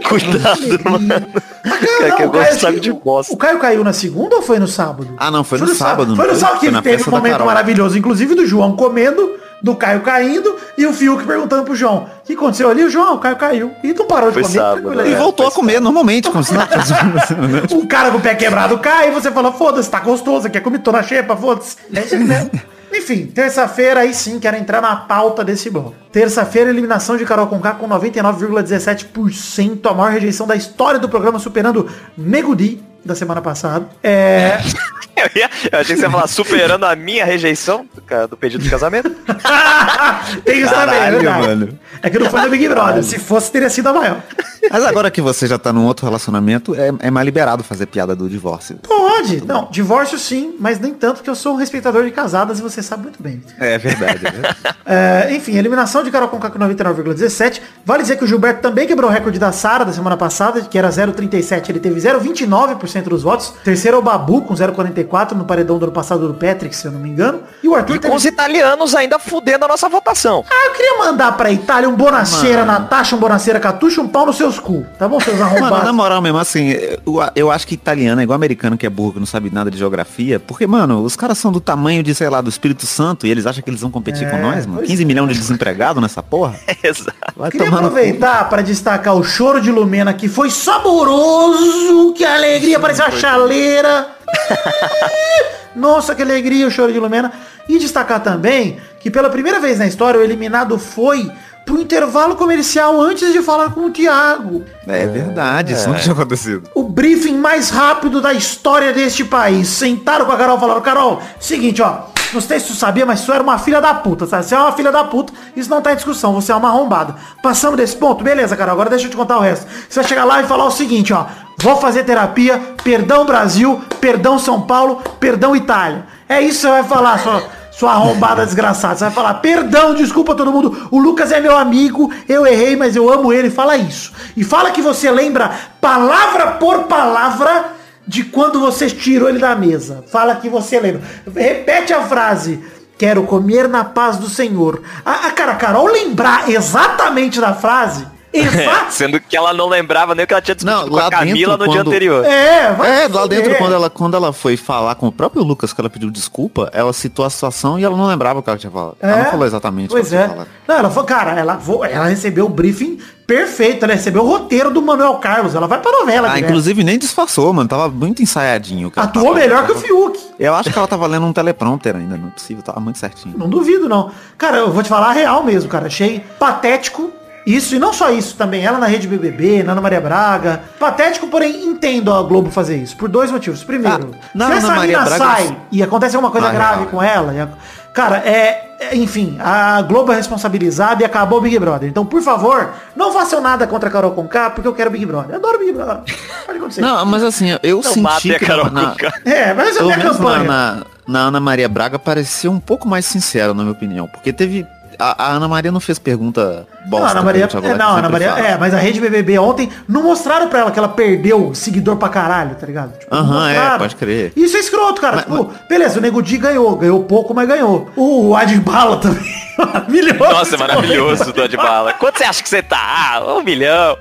C: Cuidado,
B: mano.
C: Cara, que sabe de bosta.
B: O Caio caiu na segunda ou foi no sábado?
D: Ah, não, foi no sábado,
B: Foi no
D: não foi?
B: sábado que
D: na
B: teve um momento maravilhoso, inclusive do João comendo, do Caio caindo e o Fiuk perguntando pro João. O que aconteceu ali? O João, o Caio caiu. E não parou de
C: Foi
B: comer.
C: sábado, né?
D: E
B: né?
D: voltou a comer normalmente, como se nada acontecido.
B: Um cara com o pé quebrado cai e você fala, foda-se, tá gostoso aqui, é comi tô na xepa, foda-se. É isso mesmo. Enfim, terça-feira aí sim, quero entrar na pauta desse bloco. Terça-feira, eliminação de Carol Conká com 99,17%, a maior rejeição da história do programa, superando Nego Di da semana passada. É...
C: Eu, ia, eu achei que você ia falar superando a minha rejeição cara, do pedido de casamento.
B: Tem isso também, é
D: Caralho,
B: verdade.
D: mano.
B: É que não foi no Big Brother. Se fosse, teria sido a maior.
D: Mas agora que você já tá num outro relacionamento, é, é mais liberado fazer piada do divórcio.
B: Pode. Não, divórcio sim, mas nem tanto, porque eu sou um respeitador de casadas e você sabe muito bem.
D: É verdade. é.
B: É, enfim, eliminação de Carol Conká com 99,17. Vale dizer que o Gilberto também quebrou o recorde da Sara da semana passada, que era 0,37. Ele teve 0,29% dos votos. Terceiro é o Babu, com 0,44 no paredão do ano passado do Patrick, se eu não me engano. E o Arthur
C: E com os italianos ainda fudendo a nossa votação.
B: Ah, eu queria mandar pra Itália um Bonaceira, Natasha, um Bonaceira, Catuxa, um pau nos seus cu. Tá bom, seus
D: Mano, na
B: arrombados?
D: moral mesmo, assim, eu, eu acho que italiano é igual americano que é burro, que não sabe nada de geografia. Porque, mano, os caras são do tamanho de, sei lá, do Espírito Santo e eles acham que eles vão competir
B: É,
D: com nós, mano.
B: pois
D: 15 milhões de desempregados nessa porra.
C: Exato.
D: Vai
B: Queria aproveitar para destacar o choro de Lumena, que foi saboroso, que alegria, parecia uma chaleira. Nossa, que alegria o choro de Lumena. E destacar também que pela primeira vez na história o eliminado foi pro intervalo comercial antes de falar com o Thiago.
D: É verdade, isso nunca tinha acontecido.
B: O briefing mais rápido da história deste país. Sentaram com a Carol e falaram, Carol, seguinte, ó. Não sei se tu sabia, mas tu era uma filha da puta, sabe? Você é uma filha da puta, isso não tá em discussão, você é uma arrombada. Passamos desse ponto, beleza, Carol, agora deixa eu te contar o resto. Você vai chegar lá e falar o seguinte, ó. Vou fazer terapia, perdão Brasil, perdão São Paulo, perdão Itália. É isso que você vai falar, sua, sua arrombada desgraçada. Você vai falar, perdão, desculpa todo mundo. O Lucas é meu amigo, eu errei, mas eu amo ele. Fala isso. E fala que você lembra palavra por palavra de quando você tirou ele da mesa. Fala que você lembra. Repete a frase. Quero comer na paz do Senhor. A, a cara, Carol lembrar exatamente da frase. Exa
C: Sendo que ela não lembrava nem o que ela tinha discutido
D: Não,
C: com a Camila
D: dentro,
C: no dia
D: quando-
C: anterior.
B: é, vai
D: É, lá dentro, quando ela, quando ela foi falar com o próprio Lucas, que ela pediu desculpa, ela citou a situação e ela não lembrava o que ela tinha falado. Ela não falou exatamente o
B: Pois é.
D: tinha falado.
B: Não, ela falou, cara, ela, ela recebeu o briefing perfeito, ela recebeu o roteiro do Manuel Carlos, ela vai pra novela.
D: Ah,
B: direto.
D: inclusive nem disfarçou, mano. Tava muito ensaiadinho. ela
B: Atuou
D: tava-
B: melhor que o Fiuk.
D: Eu acho que ela tava lendo um teleprompter ainda, não é possível, tava muito certinho.
B: Não duvido, não. Cara, eu vou te falar a real mesmo, cara. Achei patético isso, e não só isso também. Ela na Rede BBB, na Ana Maria Braga. Patético, porém, entendo a Globo fazer isso. Por dois motivos. Primeiro,
D: Ah, na
B: se
D: Ana
B: essa
D: Maria
B: mina
D: Braga-
B: sai e acontece alguma coisa
D: Ah,
B: grave com ela... Cara, é, é, Enfim, a Globo é responsabilizada e acabou o Big Brother. Então, por favor, não façam nada contra a Carol Conká, porque eu quero Big Brother. Eu adoro Big Brother. Pode acontecer.
D: Não, mas assim, eu
C: Não
D: senti que
C: Carol
D: na,
C: Conká.
B: É, mas é a
D: menos na,
B: campanha.
D: na, na Ana Maria Braga parecia um pouco mais sincera, na minha opinião. Porque teve... A, a Ana Maria não fez pergunta
B: Não,
D: bosta.
B: Ana
D: que
B: Maria, é, não, Ana Maria,
D: fala.
B: é, mas a Rede BBB ontem não mostraram pra ela que ela perdeu seguidor pra caralho, tá ligado? Tipo, não
D: Aham, é,
B: mostraram.
D: pode crer.
B: Isso é escroto, cara.
D: Mas-
B: tipo, beleza, o Nego Di ganhou, ganhou pouco, mas ganhou. O Adbala também, maravilhoso.
C: Nossa, é maravilhoso do de bala. Quanto você acha que você tá? Ah, um milhão.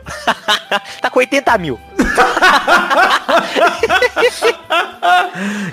C: tá com 80 mil.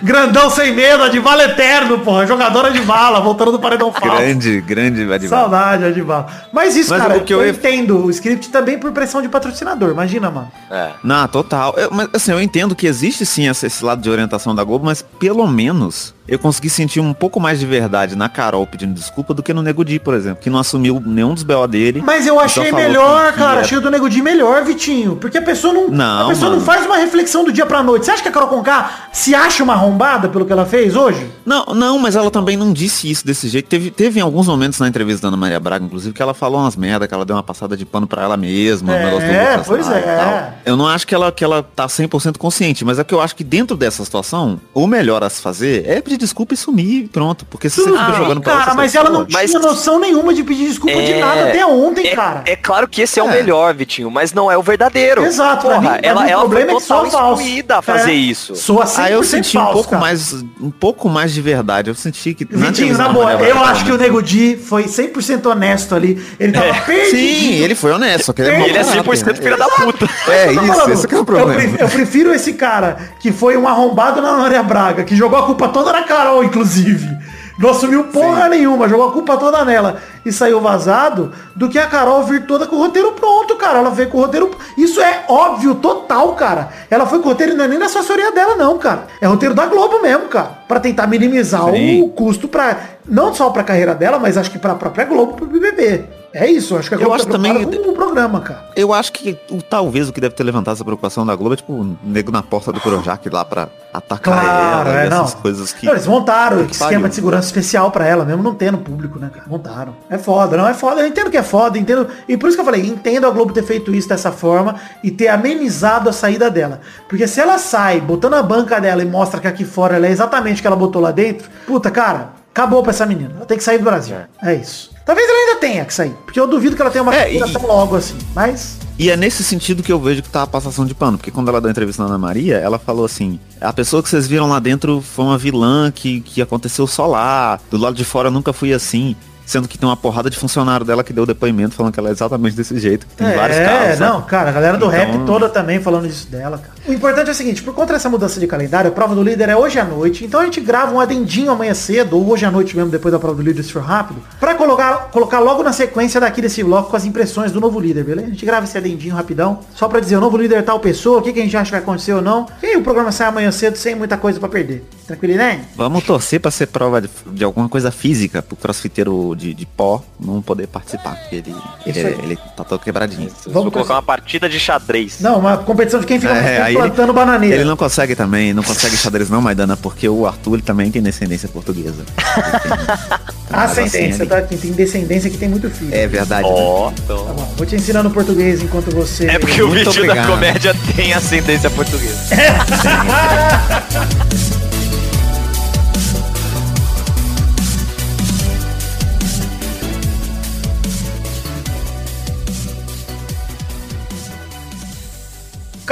B: Grandão sem medo, Adbala eterno, porra. Jogadora de bala, voltando do paredão falso.
D: Grande, grande Adivado.
B: Saudade, Adbala. Mas isso,
D: Mas
B: cara,
D: o que
B: eu,
D: eu
B: entendo o script também por pressão de patrocinador. Imagina, mano.
C: É.
D: Não, total. Eu- mas assim, eu entendo que existe sim esse, esse lado de orientação da Globo, mas pelo menos eu consegui sentir um pouco mais de verdade na Carol pedindo desculpa do que no Nego Di, por exemplo, que não assumiu nenhum dos BO dele.
B: Mas eu
D: Então
B: achei melhor,
D: que-
B: cara.
D: que
B: Achei o do Nego Di melhor, Vitinho. Porque a pessoa não.
D: Não,
B: a pessoa não
D: mano.
B: faz uma reflexão do dia pra noite. Você acha que a Carol Conká se acha uma arrombada pelo que ela fez hoje?
D: Não, não, mas ela também não disse isso desse jeito. Teve, teve em alguns momentos na entrevista da Ana Maria Braga, inclusive, que ela falou umas merda, que ela deu uma passada de pano pra ela mesma,
B: É, pois
D: e
B: é.
D: Eu não acho que ela, que ela tá 100% consciente, mas é que eu acho que dentro dessa situação, o melhor a se fazer é pedir desculpa e sumir e pronto. Porque se você fica jogando pra
B: cara, mas ela não
C: Mas-
B: tinha noção nenhuma de pedir desculpa de nada até ontem,
C: é,
B: cara.
C: É claro que esse é, o
D: É.
C: melhor, Vitinho, mas não é o verdadeiro.
B: Exato,
C: Porra,
B: mim-
C: ela,
B: o
C: ela
B: problema
C: foi
B: é
C: total excluída a fazer
B: É.
C: isso.
B: Soa 100%
D: Aí eu senti um
B: falso,
D: pouco
B: cara.
D: mais um pouco mais de verdade. Eu senti que
B: Vitinho, na boa, eu acho que o Nego Di foi 100% honesto ali. Ele tava perdido.
D: Sim, ele foi honesto, ele é,
C: Ele é
D: caráter,
C: 100%
D: né?
C: filha da puta.
D: É isso, esse que é o
B: Eu,
D: problema.
B: prefiro, eu prefiro esse cara que foi um arrombado na Maria Braga, que jogou a culpa toda na Carol, inclusive. Não assumiu porra nenhuma, jogou a culpa toda nela. E saiu vazado do que a Carol vir toda com o roteiro pronto, cara. Ela veio com o roteiro. Isso é óbvio, total, cara. Ela foi com o roteiro não é nem na assessoria dela, não, cara. É roteiro da Globo mesmo, cara. Pra tentar minimizar
D: Sim.
B: o custo pra. Não só pra carreira dela, mas acho que pra própria Globo pro BBB. É isso, acho que a
D: Eu
B: Globo
D: acho
B: tá
D: também-
B: o programa, cara.
D: Eu acho que o, talvez o que deve ter levantado essa preocupação da Globo é tipo o nego na porta do Projac lá pra atacar
B: Claro,
D: ela
B: é,
D: e
B: não.
D: essas coisas que.
B: Não, eles montaram
D: que
B: esquema
D: pariu.
B: de segurança especial pra ela, mesmo não tendo público, né, cara? Montaram. É foda, não é foda. Eu entendo que é foda, entendo. E por isso que eu falei, entendo a Globo ter feito isso dessa forma e ter amenizado a saída dela. Porque se ela sai botando a banca dela e mostra que aqui fora ela é exatamente o que ela botou lá dentro, puta, cara, acabou pra essa menina. Ela tem que sair do Brasil. É, isso. Talvez ela ainda tenha que sair. Porque eu duvido que ela tenha uma
D: É, e-
B: tão logo assim. Mas.
D: E é nesse sentido que eu vejo que tá a passação de pano, porque quando ela deu a entrevista na Ana Maria, ela falou assim, a pessoa que vocês viram lá dentro foi uma vilã que, que aconteceu só lá, do lado de fora nunca fui assim. Sendo que tem uma porrada de funcionário dela que deu depoimento falando que ela é exatamente desse jeito. que Tem vários
B: é,
D: casos.
B: não,
D: sabe?
B: cara, a galera do
D: Então-
B: rap toda também falando disso dela, cara. O importante é o seguinte, por conta dessa mudança de calendário, a prova do líder é hoje à noite, então a gente grava um adendinho amanhã cedo, ou hoje à noite mesmo, depois da prova do líder, se for rápido, pra colocar, colocar logo na sequência daqui desse bloco com as impressões do novo líder, beleza? A gente grava esse adendinho rapidão, só pra dizer o novo líder é tal pessoa, o que, que a gente acha que vai acontecer ou não. E aí o programa sai amanhã cedo sem muita coisa pra perder. Tranquilidade?
D: Vamos torcer pra ser prova de, de alguma coisa física pro crossfiteiro de, de pó não poder participar, porque ele, ele, ele tá todo quebradinho.
C: Vou
B: Vamos
C: colocar uma partida de xadrez.
B: Não, uma competição de quem fica mais
D: É,
B: tempo
D: aí
B: plantando bananeira.
D: Ele não consegue também, não consegue xadrez não, Maidana, porque o Arthur ele também tem descendência portuguesa.
B: Ascendência,
D: assim,
B: tá? Quem tem descendência que tem muito filho.
D: É verdade. né?
C: Ó,
B: Tá
C: então.
B: bom, vou te ensinando português enquanto você...
C: É porque o vídeo da
D: obrigado.
C: comédia tem ascendência portuguesa.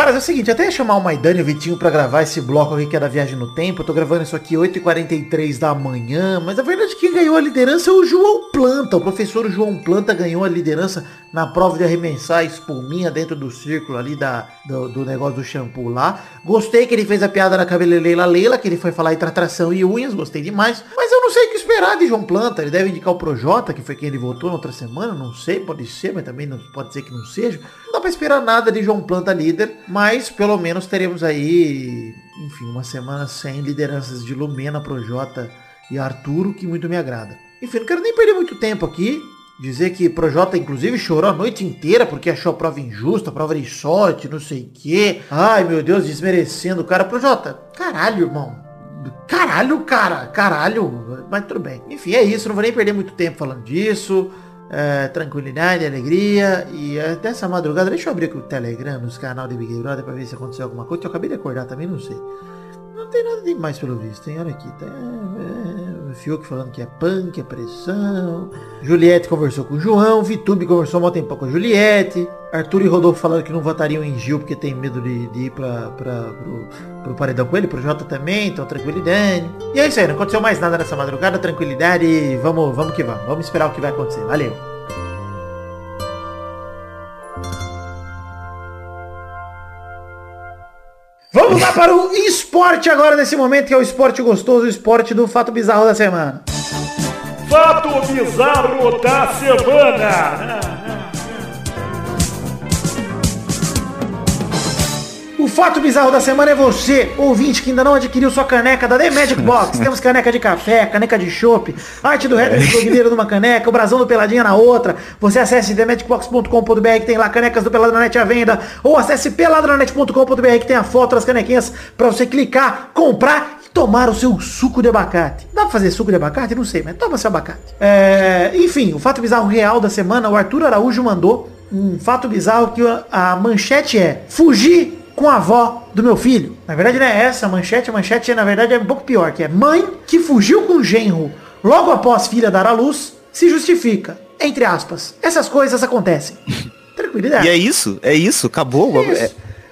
B: Cara, é o seguinte, até chamar o Maidana e o Vitinho pra gravar esse bloco aqui que é da Viagem no Tempo. Eu tô gravando isso aqui 8h43 da manhã, mas a verdade é que quem ganhou a liderança é o João Planta. O professor João Planta ganhou a liderança na prova de arremessar a espuminha dentro do círculo ali da, do, do negócio do shampoo lá. Gostei que ele fez a piada na cabeleireira Leila, que ele foi falar em tratração e unhas, gostei demais. Mas eu não sei o que esperar de João Planta. Ele deve indicar o Projota, que foi quem ele votou na outra semana, não sei, pode ser, mas também não, pode ser que não seja. Não dá pra esperar nada de João Planta líder, mas pelo menos teremos aí, enfim, uma semana sem lideranças de Lumena, Projota e Arturo, que muito me agrada. Enfim, não quero nem perder muito tempo aqui. Dizer que Projota, inclusive, chorou a noite inteira porque achou a prova injusta, a prova de sorte, não sei o quê. Ai, meu Deus, desmerecendo o cara. Projota, caralho, irmão. Caralho, cara, caralho. Mas tudo bem. Enfim, é isso. Não vou nem perder muito tempo falando disso. É, tranquilidade, alegria. E até essa madrugada, deixa eu abrir aqui o Telegram, nos canal de Big Brother, pra ver se aconteceu alguma coisa. Eu acabei de acordar também, não sei. Não tem nada demais pelo visto, hein? Olha aqui. Tá, é, é, Fiuk falando que é punk, é pressão. Juliette conversou com o João. Vitube conversou um tempo com a Juliette. Arthur e Rodolfo falaram que não votariam em Gil porque tem medo de, de ir pra, pra, pro, pro paredão com ele. Pro Jota também, então tranquilidade. E é isso aí, não aconteceu mais nada nessa madrugada. Tranquilidade e vamos, vamos que vamos. Vamos esperar o que vai acontecer. Valeu. Vamos lá para o esporte agora nesse momento, que é o esporte gostoso, o esporte do fato bizarro da semana.
E: Fato bizarro da semana.
B: Fato bizarro da semana é você, ouvinte, que ainda não adquiriu sua caneca da The Magic Box. Temos caneca de café, caneca de chopp, arte do Red Guilherme numa caneca, o brasão do Peladinha na outra. Você acesse themagicbox.com.br que tem lá canecas do Peladranet à venda. Ou acesse peladranet.com.br que tem a foto das canequinhas pra você clicar, comprar e tomar o seu suco de abacate. Dá pra fazer suco de abacate? Não sei, mas toma seu abacate. É, enfim, o fato bizarro real da semana, o Arthur Araújo mandou um fato bizarro que a manchete é fugir com a avó do meu filho. Na verdade não é essa a manchete, a manchete na verdade é um pouco pior, que é mãe que fugiu com o genro logo após filha dar à luz, se justifica. Entre aspas. Essas coisas acontecem. Tranquilidade.
D: E é isso, é isso, acabou.
B: É isso.
D: É-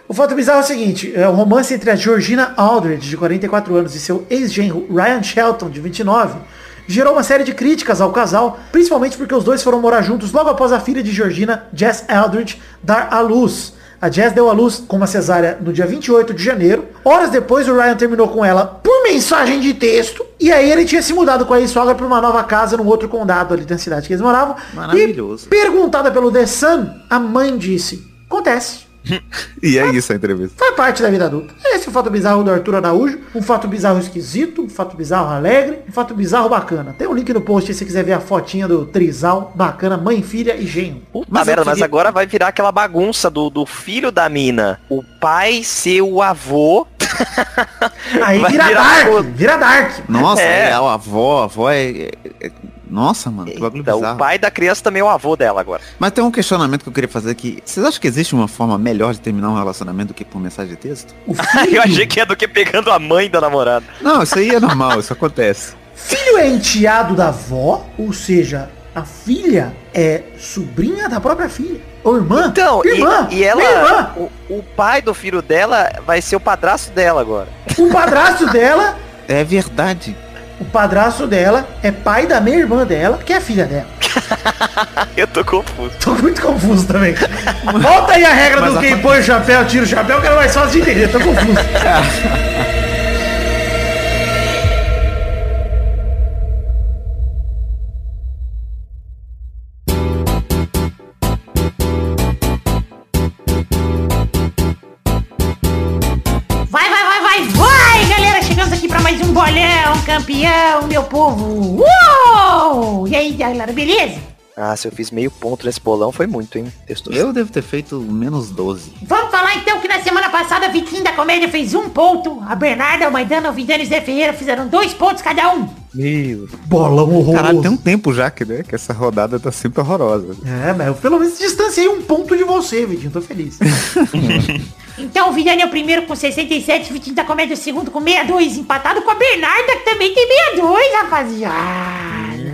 B: O fato bizarro é o seguinte, é o romance entre a Georgina Aldridge, de 44 anos, e seu ex-genro Ryan Shelton, de 29, gerou uma série de críticas ao casal, principalmente porque os dois foram morar juntos logo após a filha de Georgina, Jess Aldridge, dar à luz. A Jess deu à luz com uma cesárea no dia 28 de janeiro, Horas depois, o Ryan terminou com ela por mensagem de texto. E aí ele tinha se mudado com a ex-sogra pra uma nova casa num outro condado ali da cidade que eles moravam.
D: Maravilhoso.
B: E perguntada pelo The Sun, a mãe disse, acontece.
D: E é isso a entrevista.
B: Faz parte da vida adulta. Esse é o fato bizarro do Arthur Araújo. Um fato bizarro esquisito, um fato bizarro alegre, um fato bizarro bacana. Tem um link no post aí se você quiser ver a fotinha do trisal bacana, mãe, filha e genro.
C: Puta
D: Mas
C: merda, mas agora vai virar aquela bagunça do, do filho da mina. O pai ser o avô.
B: Aí
C: Vai
B: vira
C: virar
B: dark, vira dark.
D: Nossa,
C: É.
D: é. a avó, a avó é... é- é- Nossa, mano, que bagulho
C: Então, o
D: bizarro.
C: pai da criança também é o avô dela agora.
D: Mas tem um questionamento que eu queria fazer aqui. Vocês acham que existe uma forma melhor de terminar um relacionamento do que por mensagem de texto?
B: O filho,
C: Eu achei que é do que pegando a mãe da namorada.
D: Não, isso aí é normal, isso acontece.
B: filho é enteado da avó, ou seja, a filha é sobrinha da própria filha. Ou irmã.
C: Então,
B: irmã.
C: e, e ela,
B: irmã.
C: o, o pai do filho dela vai ser o padrasto dela agora.
B: O padrasto dela,
D: É verdade.
B: O padrasto dela é pai da minha irmã dela, que é filha dela.
C: Eu tô confuso.
B: Tô muito confuso também. Volta aí a regra
D: Mas
B: do
D: a
B: quem põe o chapéu, tira o chapéu, que era mais fácil de entender. Tô confuso.
F: campeão, meu povo! Uou! E aí, galera, beleza?
C: Ah, se eu fiz meio ponto nesse bolão foi muito, hein? Texto.
D: Eu devo ter feito menos 12.
F: Vamos falar então que na semana passada a Vitinho da Comédia fez um ponto, a Bernarda, o Maidana, o Vidani e o Zé Ferreira fizeram dois pontos cada um.
C: Meu.
B: Bolão horroroso.
D: Caralho, tem um tempo já que, né, que essa rodada tá sempre horrorosa.
B: É, mas eu pelo menos distanciei um ponto de você, Vitinho. Tô feliz.
F: Então o é o primeiro com 67, o Vitinho da Comédia é o segundo com 62, empatado com a Bernarda, que também tem 62, rapaziada.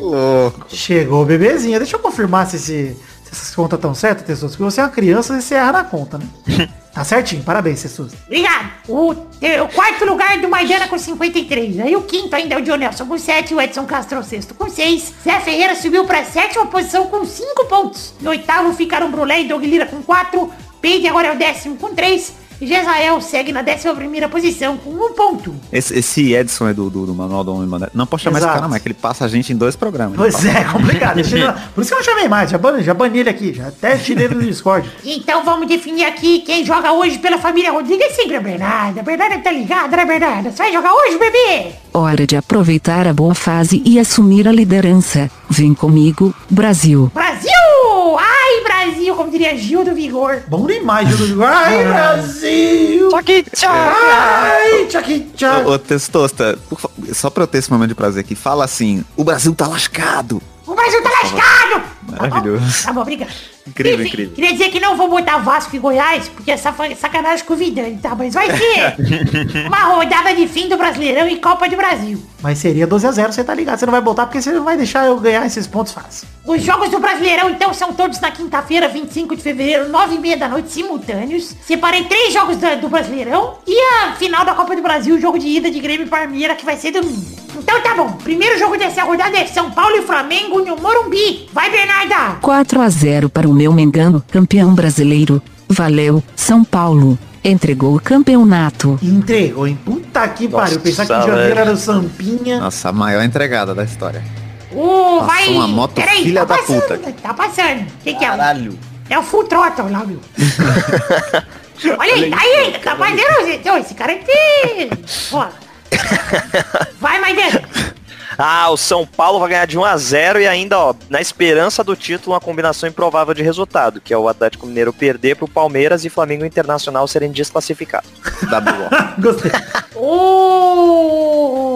D: Louco.
B: Chegou o bebezinho. Deixa eu confirmar se, esse- se essas contas estão certas, Tessus. Porque você é uma criança e você erra na conta, né? tá certinho. Parabéns, Tessus.
F: Obrigado. O, o quarto lugar do Maidana com 53. Aí o quinto ainda é o Dionelson com 7. O Edson Castro é o sexto com 6. Zé Ferreira subiu pra sétima posição com 5 pontos. No oitavo ficaram Brulé e Doug Lira com 4. Peide agora é o décimo com 3. E Jezael segue na décima primeira posição com 1 ponto.
D: Esse, esse Edson é do, do, do Manual do Homem Moderno. Não pode chamar esse
B: Exato.
D: cara, mas é que ele passa a gente em dois programas.
B: Pois é, complicado. Deixa ele- Por isso que eu não chamei mais. Já bani, já bani ele aqui. Já até tirei ele do Discord.
F: Então vamos definir aqui quem joga hoje pela família Rodrigues. É sempre a Bernarda. A Bernarda tá ligada, né, Bernarda? Você vai jogar hoje, bebê?
G: Hora de aproveitar a boa fase e assumir a liderança. Vem comigo, Brasil.
F: Brasil! Ai, Brasil, como diria Gil do Vigor.
B: Bom demais, Júlio Vigor. Ai, Brasil!
C: que tchau!
B: Ai, tchaki, tchaki.
D: Ô, ô Testosta, só pra eu ter esse momento de prazer aqui, fala assim, o Brasil tá lascado.
F: O Brasil tá lascado!
D: Maravilhoso.
F: Tá bom, tá bom, obrigado.
D: Incrível,
F: Enfim,
D: incrível.
F: Queria dizer que não vou botar Vasco e Goiás, porque essa foi sacanagem com o Vidani, tá? Mas vai ser uma rodada de fim do Brasileirão e Copa do Brasil.
B: Mas seria 12 a 0 você tá ligado. Você não vai botar porque você não vai deixar eu ganhar esses pontos fácil.
F: Os jogos do Brasileirão, então, são todos na quinta-feira, 25 de fevereiro, 9h30 da noite, simultâneos. Separei três jogos da- do Brasileirão e a final da Copa do Brasil, o jogo de ida de Grêmio e Parmeira, que vai ser domingo. Então tá bom, primeiro jogo dessa rodada é São Paulo e Flamengo no Morumbi. Vai, Bernarda!
G: 4 a 0 para o meu Mengano, campeão brasileiro. Valeu, São Paulo. Entregou o campeonato.
B: Entregou, hein? Puta que
C: Nossa,
B: pariu. Pensar que em janeiro era o Sampinha.
D: Nossa, a maior entregada da história.
F: Ô,
D: Passou
F: vai!
D: uma moto
F: Peraí,
D: filha
F: tá
D: da
F: passando,
D: puta.
F: Tá passando. Quem que é?
D: Caralho.
F: É o Full Throttle lá, meu. Olha aí, tá aí, tá fazendo... Esse cara aqui... Pô. Vai, Maidana.
C: Ah, o São Paulo vai ganhar de 1 a 0 e ainda, ó, na esperança do título, uma combinação improvável de resultado, que é o Atlético Mineiro perder pro Palmeiras e Flamengo Internacional serem desclassificados.
B: Gostei.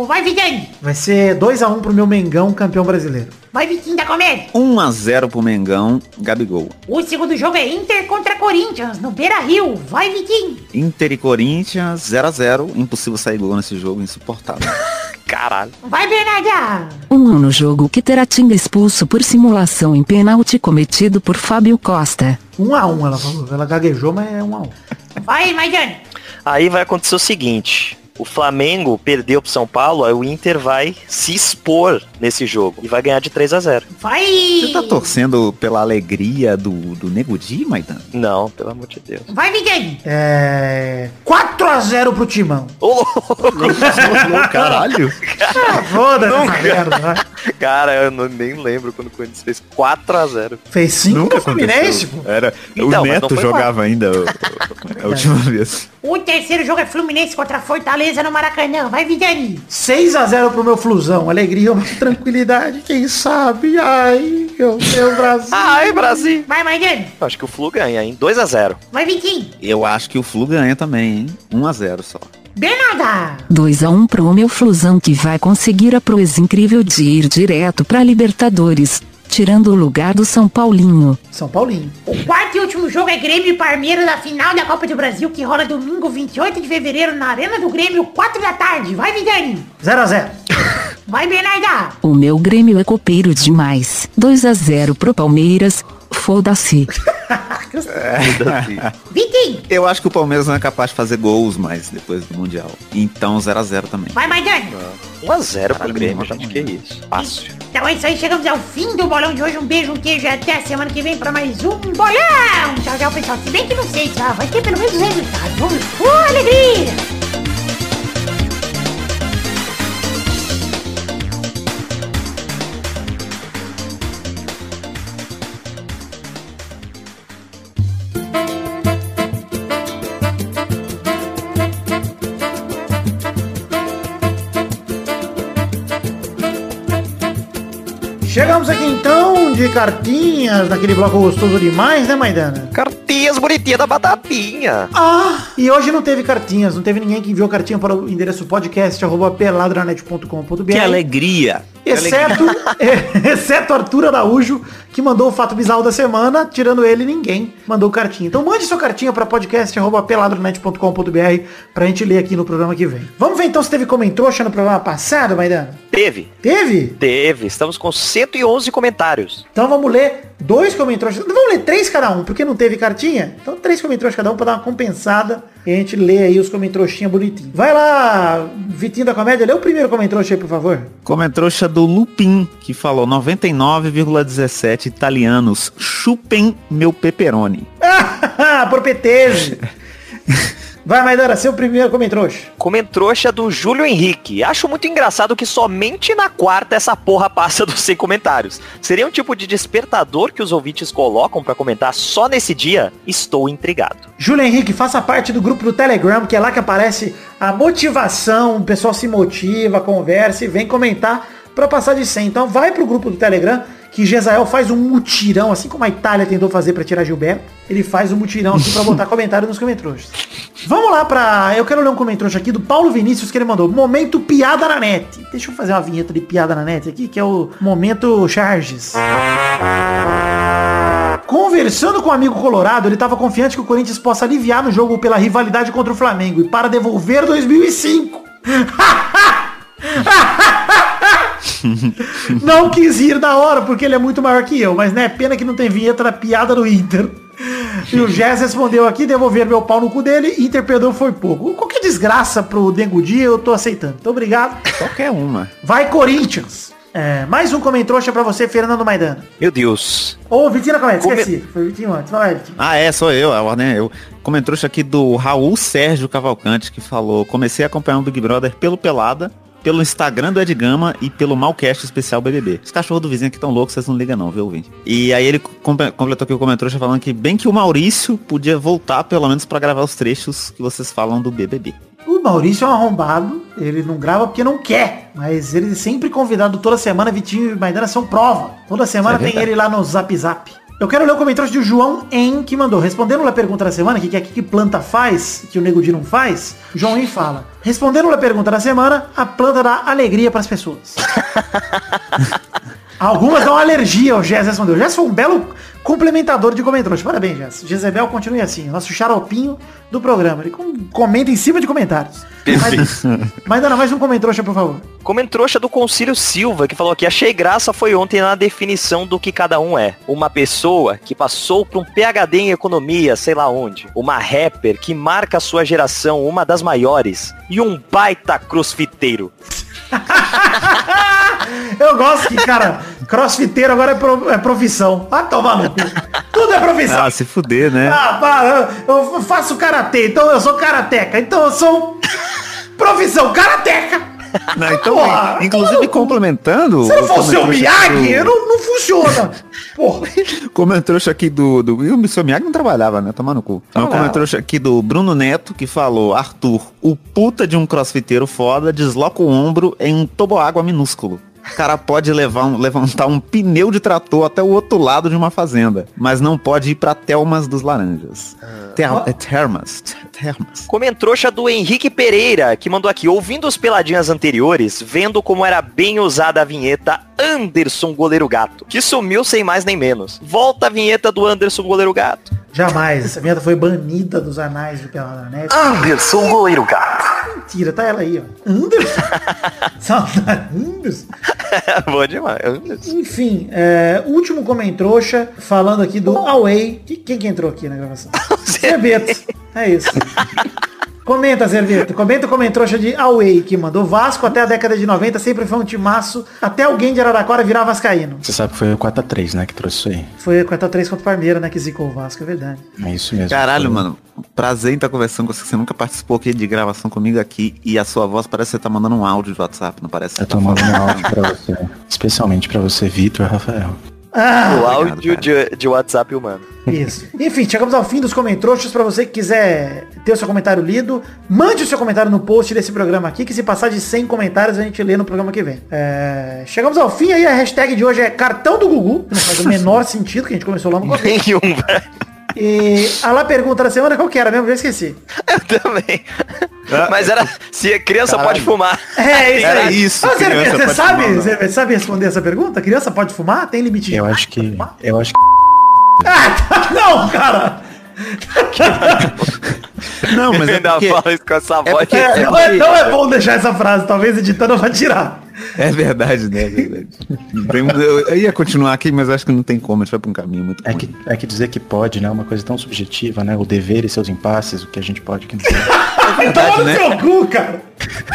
F: Vai, Vidani.
B: Vai ser 2x1 pro meu Mengão, campeão brasileiro.
F: Vai, Vitinho da Comédia.
D: 1 a 0 pro Mengão, Gabigol.
F: O segundo jogo é Inter contra Corinthians, no Beira-Rio. Vai, Vitinho.
D: Inter e Corinthians, 0 a 0 Impossível sair gol nesse jogo, insuportável.
C: Caralho.
F: Vai, Bernarda.
G: Um ano jogo que terá Tinga expulso por simulação em pênalti cometido por Fábio Costa.
B: 1x1 ela falou. Ela gaguejou, mas é 1x1.
F: Vai, Maidana.
C: Aí vai acontecer o seguinte. O Flamengo perdeu pro São Paulo, aí o Inter vai se expor nesse jogo e vai ganhar de 3 a 0
F: Vai.
D: Você tá torcendo pela alegria do, do Nego Di, Maidan?
C: Não, pelo amor de Deus.
F: Vai, Vidani.
B: É... 4x0 2x0 pro Timão.
C: Ô, louco,
D: Caralho.
B: Ah, Foda-se essa merda,
C: cara, eu não- nem lembro quando o Corinthians fez 4x0.
B: Fez 5
D: Nunca
B: pro Fluminense, pô.
D: Era,
C: Então,
D: o Neto jogava ainda o- o- a última vez.
F: O terceiro jogo é Fluminense contra Fortaleza no Maracanã. Vai, Vidani.
B: 6x0 pro meu Flusão. Alegria, uma tranquilidade. Quem sabe? Ai, meu Deus, Brasil.
C: Ai, Brasil.
F: Vai, Maidana.
C: Eu acho que o Flu ganha, hein? 2x0.
F: Vai, Vitinho.
D: Eu acho que o Flu ganha também, hein? 1 a 0 só.
F: Bernarda.
G: 2 a 1 pro meu Flusão que vai conseguir a proeza incrível de ir direto pra Libertadores, tirando o lugar do São Paulinho.
B: São Paulinho.
F: O quarto e último jogo é Grêmio e Parmeira da final da Copa do Brasil, que rola domingo 28 de fevereiro na Arena do Grêmio, 4 da tarde. Vai, Vidani.
B: 0x0.
F: Vai, Bernarda.
G: O meu Grêmio é copeiro demais. 2 a 0 pro Palmeiras. Foda-se.
F: Vitinho.
D: Eu acho que o Palmeiras não é capaz de fazer gols mais depois do Mundial. Então 0 a 0 também.
F: Vai, Maidana.
C: 1x0 pro Grêmio, gente. Que isso? Fácil.
F: Então é isso aí, chegamos ao fim do bolão de hoje. Um beijo, um queijo e até a semana que vem pra mais um bolão. Tchau, tchau, pessoal. Se bem que não sei, tá? Vai ter pelo menos resultado. Vamos. Uh, alegria!
B: Chegamos aqui então de cartinhas, naquele bloco gostoso demais, né, Maidana?
C: Cartinhas bonitinhas da batatinha.
B: Ah, e hoje não teve cartinhas, não teve ninguém que enviou cartinha para o endereço podcast.peladranet.com.br.
D: Que alegria!
B: Exceto, exceto Arthur Araújo, que mandou o fato bizarro da semana, tirando ele, ninguém mandou cartinha. Então mande sua cartinha para podcast.peladranet.com.br pra gente ler aqui no programa que vem. Vamos ver então se teve comentrouxa no programa passado, Maidana?
C: Teve.
B: Teve?
C: Teve. Estamos com 111 comentários.
B: Então vamos ler dois comentários. Vamos ler três cada um, porque não teve cartinha. Então três comentários cada um para dar uma compensada. E a gente lê aí os comentroxinha bonitinho. Vai lá, Vitinho da Comédia, lê o primeiro comentroxa aí, por favor.
D: Comentrouxa do Lupin, que falou 99,17 italianos. Chupem meu pepperoni.
B: Porpetese. Vai, Maidana, seu primeiro comentroxa.
C: Comentrouxa do Júlio Henrique. Acho muito engraçado que somente na quarta essa porra passa dos 100 comentários. Seria um tipo de despertador que os ouvintes colocam pra comentar só nesse dia? Estou intrigado.
B: Júlio Henrique, faça parte do grupo do Telegram, que é lá que aparece a motivação, o pessoal se motiva, conversa e vem comentar para passar de 100. Então vai pro grupo do Telegram, que Gesael faz um mutirão, assim como a Itália tentou fazer para tirar Gilberto, ele faz um mutirão aqui para botar comentário nos comentários. Vamos lá pra... Eu quero ler um comentário aqui do Paulo Vinícius que ele mandou. Momento piada na net. Deixa eu fazer uma vinheta de piada na net aqui, que é o momento charges. Conversando com um amigo colorado, ele estava confiante que o Corinthians possa aliviar no jogo pela rivalidade contra o Flamengo e para devolver 2005. não quis rir da hora, porque ele é muito maior que eu, mas né, pena que não tem vinheta da piada do Inter. E o Jazz respondeu aqui, devolver meu pau no cu dele, Inter perdeu foi pouco. Qualquer desgraça pro Dengo Dia, eu tô aceitando. Então obrigado.
D: Qualquer uma.
B: Vai Corinthians. É, mais um comentrouxa pra você, Fernando Maidana.
C: Meu Deus.
B: Ô, Vitinho na comédia,
C: Come-
B: esqueci. Foi o Vitinho antes. Vai, Vitinho.
D: Ah, é, sou eu, a ordem é eu. Comentrouxa aqui do Raul Sérgio Cavalcante, que falou, comecei a acompanhar o Big Brother pelo Pelada, pelo Instagram do Ed Gama e pelo Malcast especial BBB. Os cachorros do vizinho aqui tão loucos, vocês não ligam não, viu, ouvinte? E aí ele comple- completou aqui o comentrouxa falando que bem que o Maurício podia voltar pelo menos pra gravar os trechos que vocês falam do BBB.
B: O Maurício é um arrombado, ele não grava porque não quer, mas ele é sempre convidado toda semana, Vitinho e Maidana são prova. Toda semana
D: é
B: tem ele lá no Zap Zap. Eu quero ler o comentário do João En, que mandou, respondendo a pergunta da semana, que que é que planta faz, que o Nego Di não faz, João En fala, respondendo a pergunta da semana, a planta dá alegria pras pessoas. Algumas dão alergia, o Jess respondeu. O Jess foi um belo complementador de comentários. Parabéns, Jess. Jezebel continue assim, nosso xaropinho do programa. Ele com- comenta em cima de comentários. Mas, mas Dana, mais um comentrouxa, por favor.
C: Comentrouxa do Concílio Silva, que falou que achei graça foi ontem na definição do que cada um é. Uma pessoa que passou por um PhD em economia, sei lá onde. Uma rapper que marca a sua geração, uma das maiores. E um baita crossfiteiro.
B: Eu gosto que, cara, crossfiteiro agora é, pro- é profissão. Ah, tomar no cu. Tudo é profissão.
D: Ah, se fuder, né?
B: Ah, para, eu eu faço karatê, então eu sou karateca. Então eu sou profissão karateca.
D: Não, então,
B: Porra,
D: inclusive complementando.
B: Se não fosse o Miyagi,
D: do-
B: não, não funciona. Porra.
D: Comentário aqui do, do. O seu Miyagi não trabalhava, né? Tomar no cu. Então,
B: Trabalhava.
D: comentário aqui do Bruno Neto que falou: Arthur, o puta de um crossfiteiro foda desloca o ombro em um toboágua minúsculo. O cara pode levar um- levantar um pneu de trator até o outro lado de uma fazenda, mas não pode ir pra Telmas dos Laranjas. Ter, é termas. Termas.
C: Comentrouxa do Henrique Pereira, que mandou aqui, ouvindo os peladinhas anteriores, vendo como era bem usada a vinheta Anderson Goleiro Gato, que sumiu sem mais nem menos. Volta a vinheta do Anderson Goleiro Gato.
B: Jamais, essa vinheta foi banida dos anais do Peladranet.
C: Anderson Goleiro Gato.
B: Mentira, tá ela aí, ó. Anderson. Saudade, Anderson.
C: Boa demais. Anderson.
B: Enfim, é, último comentrouxa, falando aqui do Away. Que- Quem que entrou aqui na gravação? Zerbeto. É isso. Comenta, Zerbeto. Comenta o comentrouxa de Away, que mandou Vasco até a década de 90, sempre foi um timaço, até alguém de Araraquara virar vascaíno.
H: Você sabe que foi o 4x3, né, que trouxe isso aí.
B: Foi 4x3 contra o Parmeira, né, que zicou o Vasco, é verdade.
H: É isso mesmo.
D: Caralho,
H: Foi-
D: mano. Prazer em estar conversando com você. Você nunca participou aqui de gravação comigo aqui e a sua voz parece que você tá mandando um áudio de WhatsApp, não parece? que
H: Eu
D: você tá
H: tô mandando um áudio pra você. Especialmente pra você, Vitor e Rafael.
B: Ah,
C: o áudio de, de WhatsApp humano.
B: Isso. Enfim, chegamos ao fim dos comentrouxas. Pra você que quiser ter o seu comentário lido, mande o seu comentário no post desse programa aqui, que se passar de 100 comentários a gente lê no programa que vem. É, Chegamos ao fim aí, a hashtag de hoje é cartão do Gugu, não faz o menor sentido, que a gente começou lá no começo.
C: Nenhum, velho.
B: E a lá pergunta da semana qual que era mesmo? Já esqueci.
C: Eu também. Mas era se a criança
D: Caralho.
C: pode fumar.
B: É, isso
D: Era
B: aí.
D: isso,
B: Ah, você, você sabe,
D: fumar,
B: você sabe responder essa pergunta? Criança pode fumar? Tem limite de
H: Eu acho que. Eu acho que.
B: Ah, tá, não, cara!
D: Não, mas é
C: Ainda
D: porque,
C: fala isso com essa voz.
D: porque-
B: É, não, é, não é bom deixar essa frase, talvez editando eu vá tirar.
D: É verdade, né? É verdade. Eu, ia continuar aqui, mas acho que não tem como. A gente vai pra um caminho muito
H: É
D: ruim.
H: que, é que dizer que pode, né? é Uma coisa tão subjetiva, né? O dever e seus impasses, o que a gente pode, o que não pode.
D: É verdade, né?
B: seu cu, cara!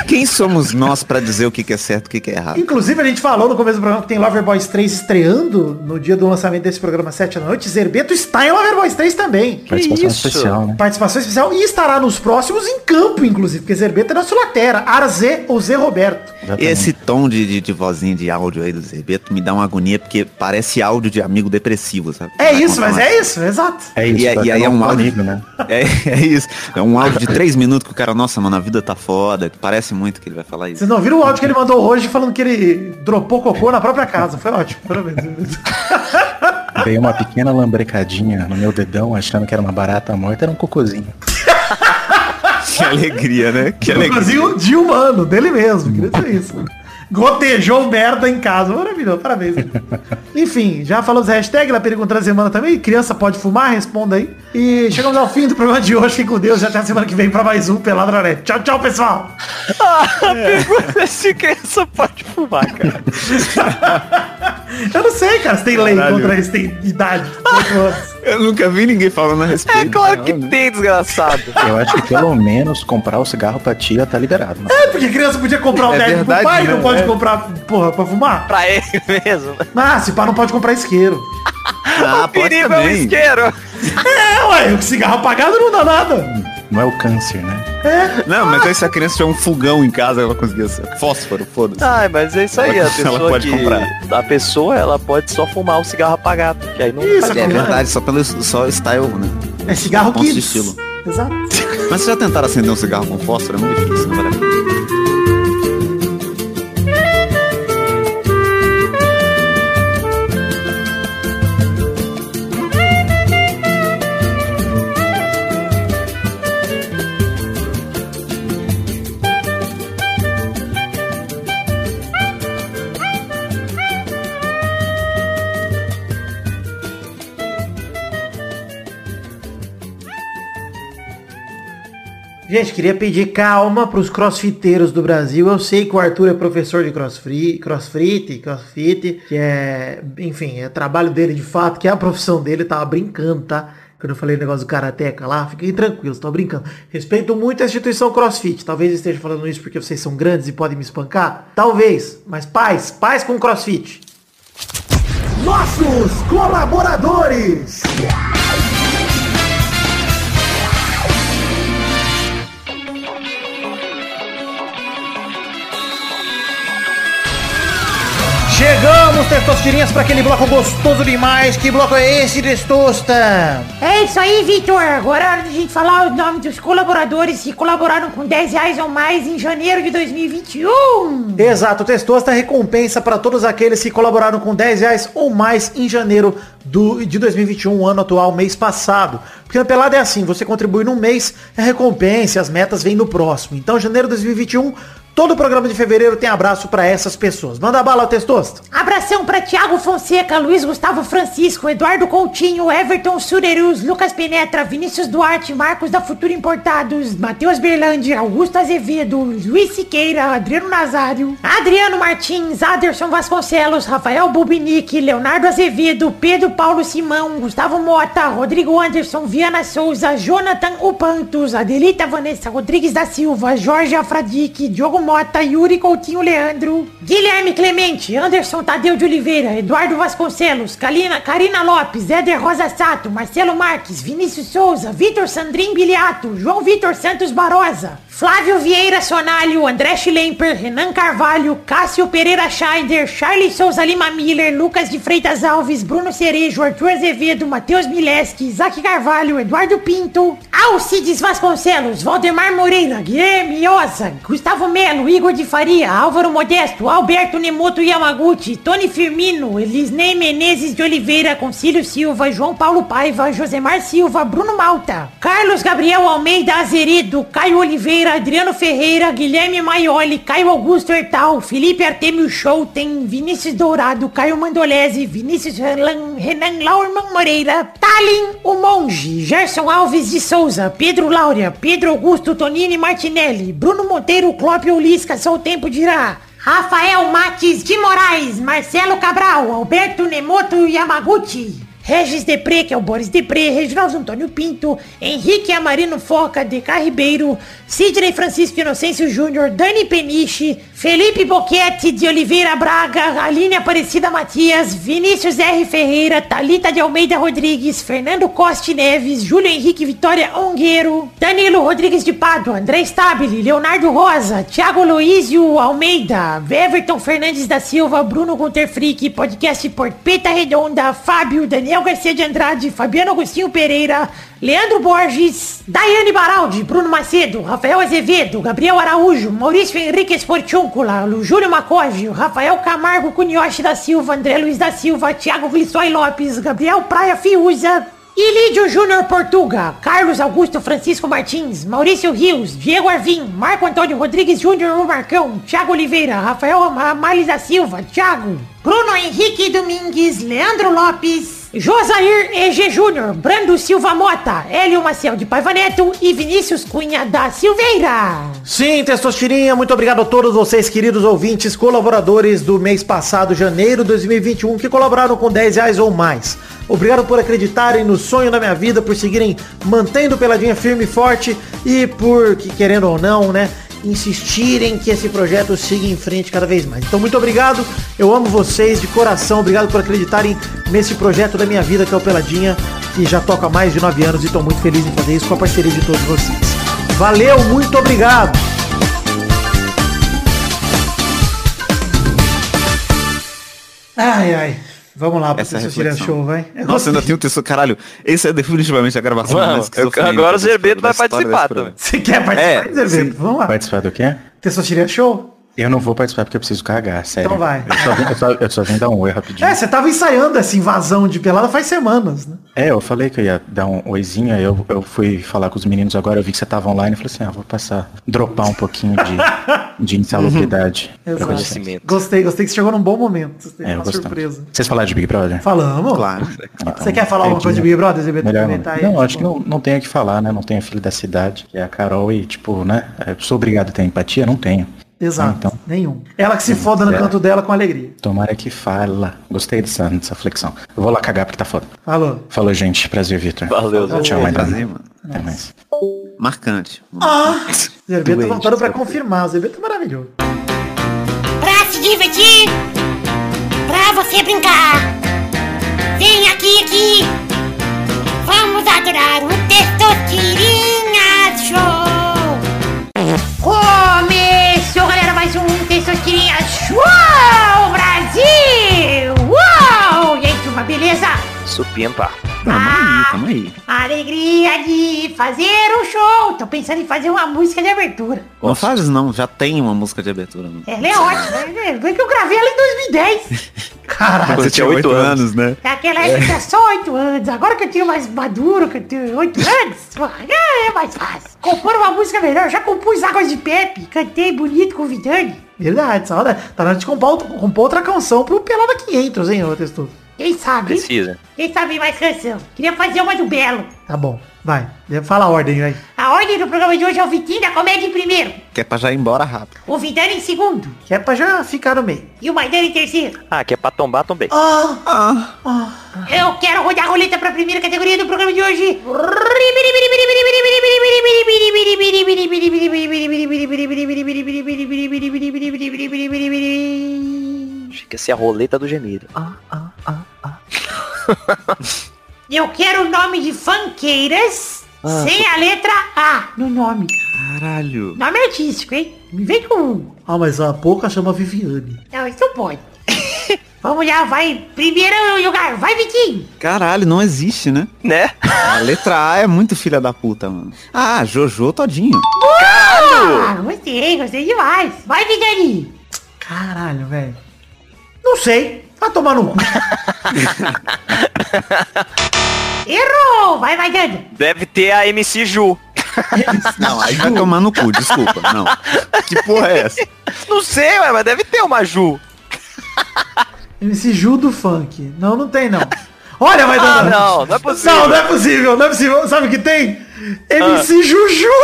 D: Quem somos nós pra dizer o que que é certo e o que que é errado?
B: Inclusive, a gente falou no começo do programa que tem Loverboys 3 estreando no dia do lançamento desse programa 7 da noite. Zerbeto está em Loverboys 3 também.
H: Participação
C: isso?
H: especial, né?
B: Participação especial e estará nos próximos em campo, inclusive, porque Zerbeto é nosso latera. Arzé ou Zé Roberto.
H: Exatamente.
D: Esse tom de, de, de vozinha de áudio aí do Zerbeto me dá uma agonia, porque parece áudio de amigo depressivo, sabe?
B: É
D: Vai
B: isso, mas
D: uma-
B: é isso, exato.
H: É isso,
D: E, é- e aí é um áudio.
H: amigo, né?
D: É, é isso. É um áudio de três minutos que o cara, nossa, mano, a vida tá foda. Parece muito que ele vai falar isso.
B: Vocês não viram o áudio que ele mandou hoje falando que ele dropou cocô na própria casa. Foi ótimo. Parabéns.
H: Veio uma pequena lambrecadinha no meu dedão, achando que era uma barata morta, era um cocôzinho.
D: Que alegria, né? Que alegria.
B: Cocôzinho de humano, dele mesmo. Queria dizer isso. Gotejou merda em casa. Maravilhoso, parabéns. Enfim, já falamos hashtag na pergunta da semana também. Criança pode fumar? Responda aí. E chegamos ao fim do programa de hoje. Fiquem com Deus e até a semana que vem pra mais um Pelada Net. Tchau, tchau, pessoal.
C: Ah, a pergunta é se criança pode fumar, cara.
B: Eu não sei, cara, se tem lei
D: Caralho.
B: contra isso, tem idade.
D: Eu nunca vi ninguém falando a respeito.
C: É claro que tem, desgraçado.
H: Eu acho que pelo menos comprar o cigarro pra tia tá liberado. Né?
B: É, porque criança podia comprar um
D: É
B: técnico pro pai, não pode
D: É.
B: comprar, porra, pra fumar.
C: Pra ele mesmo. né?
B: Ah, se pá, não pode comprar isqueiro.
D: Ah,
C: o
D: pode
C: perigo é o
D: também.
C: isqueiro.
B: É, ué, o cigarro apagado não dá nada.
H: Não é o câncer, né?
D: Não, mas aí se a criança tiver um fogão em casa, ela conseguia ser fósforo, foda-se.
C: Ah, mas é isso aí, a
D: Ela
C: pessoa
D: pode
C: que...
D: comprar.
C: A pessoa, ela pode só fumar o cigarro apagado, que aí não
B: Isso,
D: É verdade, só pelo só style, né?
B: É cigarro
D: estilo.
B: Exato.
D: Mas vocês já tentaram acender um cigarro com fósforo? É muito difícil, não vale a pena.
B: Gente, queria pedir calma pros crossfiteiros do Brasil. Eu sei que o Arthur é professor de crossfit, crossfit, crossfit, que é, enfim, é trabalho dele de fato, que é a profissão dele, tava brincando, tá? quando eu falei o negócio do Karateka lá, fiquem tranquilos, tô brincando. Respeito muito a instituição CrossFit. Talvez esteja falando isso porque vocês são grandes e podem me espancar. Talvez, mas paz, paz com CrossFit.
A: Nossos colaboradores.
B: Chegamos, testosterinhas, para aquele bloco gostoso demais. Que bloco é esse, Testosta?
F: É isso aí, Vitor. Agora é hora de a gente falar o nome dos colaboradores que colaboraram com 10 reais ou mais em janeiro de 2021.
B: Exato, Testosta recompensa para todos aqueles que colaboraram com 10 reais ou mais em janeiro do, de 2021, ano atual, mês passado. Porque na pelada é assim, você contribui num mês, a recompensa, as metas vêm no próximo. Então, janeiro de 2021, todo o programa de fevereiro tem abraço para essas pessoas. Manda bala, Testosta.
F: Abração para Thiago Fonseca, Luiz Gustavo Francisco, Eduardo Coutinho, Everton Surerus, Lucas Penetra, Vinícius Duarte, Marcos da Futura Importados, Matheus Berlândia, Augusto Azevedo, Luiz Siqueira, Adriano Nazário, Adriano Martins, Aderson Vasconcelos, Rafael Bubinic, Leonardo Azevedo, Pedro Paulo Simão, Gustavo Mota, Rodrigo Anderson, Viana Souza, Jonathan Upantos, Adelita Vanessa Rodrigues da Silva, Jorge Afradique, Diogo Mota, Yuri Coutinho Leandro, Guilherme Clemente, Anderson Tadeu de Oliveira, Eduardo Vasconcelos, Kalina, Karina Lopes, Éder Rosa Sato, Marcelo Marques, Vinícius Souza, Vitor Sandrin Biliato, João Vitor Santos Barosa, Flávio Vieira Sonalho, André Schlemper, Renan Carvalho, Cássio Pereira Scheider, Charles Souza Lima Miller, Lucas de Freitas Alves, Bruno Cerejo, Arthur Azevedo, Matheus Mileski, Isaac Carvalho, Eduardo Pinto, Alcides Vasconcelos, Valdemar Moreira, Guilherme Osa, Gustavo Melo, Igor de Faria, Álvaro Modesto, Alberto Nemoto Yamaguchi, Tony Firmino, Elisnei Menezes de Oliveira, Concílio Silva, João Paulo Paiva, Josemar Silva, Bruno Malta, Carlos Gabriel Almeida Azeredo, Caio Oliveira, Adriano Ferreira, Guilherme Maioli, Caio Augusto Hertal, Felipe Artemio Schouten, Vinícius Dourado, Caio Mandolese, Vinícius Renan, Renan Laurman Moreira, Talin, o Monge, Gerson Alves de Souza, Pedro Laura, Pedro Augusto Tonini Martinelli, Bruno Monteiro, Clópio Ulisca, só o tempo dirá. Rafael Mates de Moraes, Marcelo Cabral, Alberto Nemoto Yamaguchi, Regis Depré, que é o Boris Depré, Reginaldo Antônio Pinto, Henrique Amarino Foca, DK Ribeiro, Sidney Francisco Inocêncio Júnior, Dani Peniche, Felipe Boquete de Oliveira Braga, Aline Aparecida Matias, Vinícius R. Ferreira, Talita de Almeida Rodrigues, Fernando Coste Neves, Júlio Henrique Vitória Ongueiro, Danilo Rodrigues de Pádua, André Stabile, Leonardo Rosa, Thiago Luizio Almeida, Everton Fernandes da Silva, Bruno Gunter Frick, podcast Porpeta Redonda, Fábio, Daniel Garcia de Andrade, Fabiano Agostinho Pereira, Leandro Borges, Daiane Baraldi, Bruno Macedo, Rafael Azevedo, Gabriel Araújo, Maurício Henrique Esportiúncula, Júlio Macoge, Rafael Camargo Cunhoche da Silva, André Luiz da Silva, Thiago Glissói Lopes, Gabriel Praia Fiuza, Ilídio Júnior Portuga, Carlos Augusto Francisco Martins, Maurício Rios, Diego Arvim, Marco Antônio Rodrigues Júnior o Marcão, Thiago Oliveira, Rafael Amales da Silva, Thiago, Bruno Henrique Domingues, Leandro Lopes, Josair EG Júnior, Brando Silva Mota, Hélio Maciel de Paiva Neto e Vinícius Cunha da Silveira.
B: Sim, Testostirinha, muito obrigado a todos vocês, queridos ouvintes, colaboradores do mês passado, janeiro de 2021, que colaboraram com 10 reais ou mais. Obrigado por acreditarem no sonho da minha vida, por seguirem mantendo Peladinha firme e forte e por, que querendo ou não, né, insistirem que esse projeto siga em frente cada vez mais. Então, muito obrigado. Eu amo vocês de coração. Obrigado por acreditarem nesse projeto da minha vida, que é o Peladinha, que já toca há mais de nove anos e estou muito feliz em fazer isso com a parceria de todos vocês. Valeu, muito obrigado. Ai, ai. Vamos lá,
D: Essa é
B: tirar
D: reflexão.
B: show, vai. Eu
D: Nossa, ainda tem um texto. Caralho, esse é definitivamente a gravação
C: Mano,
D: mais
C: eu- agora o Zerbeto vai participar
D: programa.
B: Você quer participar,
D: É,
B: Zé Beto? Vamos lá.
H: Participar do quê?
B: Testosteria Show?
H: Eu não vou participar porque eu preciso cagar, sério.
B: Então vai.
H: Eu só, vim, eu, só, eu só vim dar um oi rapidinho.
B: É, você tava ensaiando essa invasão de pelada faz semanas, né?
H: É, eu falei que eu ia dar um oizinho, aí eu, eu fui falar com os meninos agora, eu vi que você tava online, eu falei assim, ah, vou passar, dropar um pouquinho de, de insalubridade.
B: Exato. Gostei, gostei que você chegou num bom momento. Você teve
H: É, eu
B: uma
H: gostei.
B: surpresa.
H: Vocês falaram de Big Brother?
B: Falamos?
D: Claro.
B: Você quer falar alguma coisa de Big Brother, Zé Beto?
H: Melhor não.
B: Aí,
H: Não, acho que
B: tipo,
H: não, não tenho o que falar, né? Não tenho a filha da cidade, que é a Carol, e tipo, né? Eu sou obrigado a ter empatia? Não tenho.
B: Exato.
H: Então.
B: Nenhum. Ela que se foda no
H: É.
B: canto dela com alegria.
H: Tomara que fala. Gostei dessa, dessa flexão. Eu vou lá cagar porque tá foda.
B: Falou.
H: Falou, gente. Prazer, Vitor.
C: Valeu, Zé.
H: Tchau, mãe.
D: Prazer, mano.
H: Até mais.
D: Marcante.
B: Zerbeto
D: Doente,
B: voltando pra
D: Zerbeto.
B: confirmar. Zerbeto é maravilhoso.
F: Pra se divertir, pra você brincar. Vem aqui, aqui. Vamos adorar o Testosterinha Show. Testosterinha Show, Brasil. Uou! E aí, turma, beleza?
C: Supimpa.
D: Tamo aí, tamo aí.
F: Alegria de fazer um show. Tô pensando em fazer uma música de abertura.
D: Não faz não, já tem uma música de abertura. Mano.
F: Ela é ótima, né? Foi que eu gravei ela em 2010.
B: Caralho.
C: Você tinha oito anos.
D: né?
F: Naquela época tinha só 8 anos. Agora que eu tenho mais maduro, que eu tenho 8 anos, é, é mais fácil. Compor uma música melhor. Já compus Águas de Pepe. Cantei bonito com o Vidani.
B: Verdade, saudade. Tá na hora de compor, compor outra canção pro Pelada 500, hein, ô Testudo?
F: Quem sabe?
C: Precisa.
F: Quem sabe mais canção? Queria fazer uma do Belo.
B: Tá bom, vai. Fala a ordem, vai.
F: A ordem do programa de hoje é o Vitinho da Comédia em primeiro.
D: Que é pra já ir embora rápido.
F: O Vidani em segundo.
B: Que é pra já ficar no meio.
F: E o Maidana em terceiro.
C: Ah, que é pra tombar, tombei.
F: Eu quero rodar a roleta pra primeira categoria do programa de hoje.
C: Achei que ia ser a roleta do gemido.
F: Eu quero o nome de funkeiras sem a letra A no nome.
D: Caralho.
F: Nome artístico, hein? Me vem com...
B: Ah, mas a pouca chama Viviane.
F: Não, isso pode. Vamos lá, vai. Primeiro lugar. Vai, Vitinho.
D: Caralho, não existe, né?
C: Né?
D: A letra A é muito filha da puta, mano. Ah, Jojo todinho.
F: Ah, gostei, gostei demais. Vai, Vidani.
B: Caralho, velho. Não sei. Vai tomar no cu.
F: Errou. Vai, vai, Dani.
C: Deve ter a MC Ju.
D: Não, aí vai tomar no cu, desculpa. Não. Que porra é essa?
C: Não sei, ué, mas deve ter uma Ju.
B: MC Ju do funk. Não, não tem não. Olha, vai
C: Ah,
B: dando.
C: não, não é possível.
B: Não, não é possível, não é possível. Sabe o que tem? MC Juju.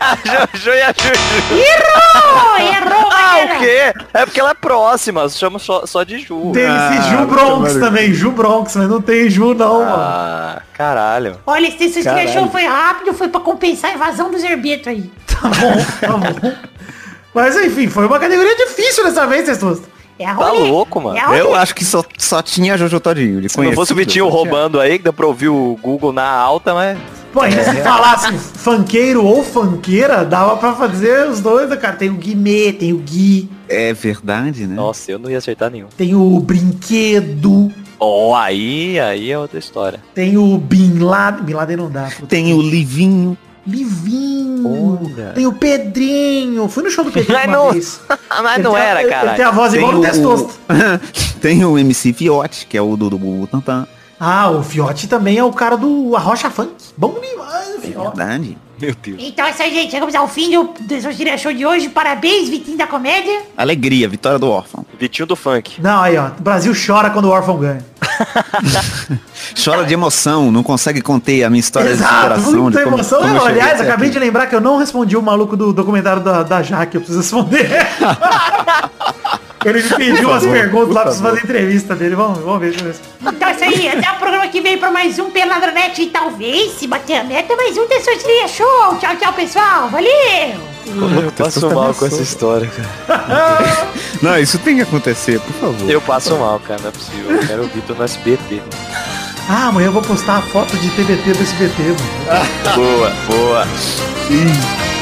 C: A Jojo e a Juju.
F: Errou. Errou,
C: Ah, o quê? É porque ela é próxima, chama só, só de Ju.
B: Tem MC Ju Bronx também. Ju Bronx, mas não tem Ju não, mano.
C: Ah, caralho.
F: Olha, esse esse show foi rápido, foi pra compensar a invasão do Zerbeto aí.
B: Tá bom, tá bom. Mas enfim, foi uma categoria difícil dessa vez, Testosto.
F: É a
C: Tá
F: roleta.
C: louco, mano.
F: É.
D: Eu acho que só, só tinha Jojo todinho.
C: Se não fosse o Vitinho roubando aí, que dá pra ouvir o Google na alta, mas...
B: Pô, ainda se falasse funkeiro ou funkeira, dava pra fazer os dois, né, cara. Tem o Guimê, tem o Gui,
D: É verdade, né?
C: Nossa, eu não ia acertar nenhum.
B: tem o Brinquedo,
C: Ó, aí, aí é outra história.
B: tem o Bin Laden. Bin Laden não dá.
D: Tem o Livinho.
B: Livinho,
C: Olha.
B: tem o Pedrinho. Fui no show do Pedrinho
C: Mas
B: uma
C: não-
B: vez.
C: mas não
B: a-
C: era,
B: ele-
C: cara.
B: Ele tem a voz igual
D: Tem o,
B: Testosto.
D: tem o MC Fiote, que é o do, do Bubu Tantan.
B: Ah, o Fiote também é o cara do Arrocha Funk. Bom demais, o Fiote.
D: Verdade.
C: Meu Deus.
F: Então é isso aí, gente. Chegamos ao fim do Desostria Show de hoje. Parabéns, Vitinho da Comédia.
D: Alegria, vitória do órfão.
C: Vitinho do funk.
B: Não, aí ó, o Brasil chora quando o órfão ganha.
D: Chora de emoção, não consegue conter a minha história de
B: Exato,
D: superação.
B: muita
D: de como-
B: emoção.
D: como
B: Não, aliás, acabei
D: aqui.
B: de lembrar que eu não respondi o maluco do documentário da, da Jaque, eu preciso responder. Ele me pediu umas perguntas lá pra fazer entrevista dele. Vamos, vamos ver. Eu ver.
F: Então é isso aí. Até o programa que vem pra mais um Peladronete. E talvez, se bater a meta, mais um Desostria Show. Tchau, tchau, pessoal. Valeu.
C: Eu passo mal com essa história, cara.
D: Não, isso tem que acontecer, por favor.
C: Eu passo mal, cara, não é possível. Eu quero o Vitor no SBT.
B: Ah, amanhã eu vou postar a foto de TBT do SBT, mano.
C: Boa, boa.
D: Ih.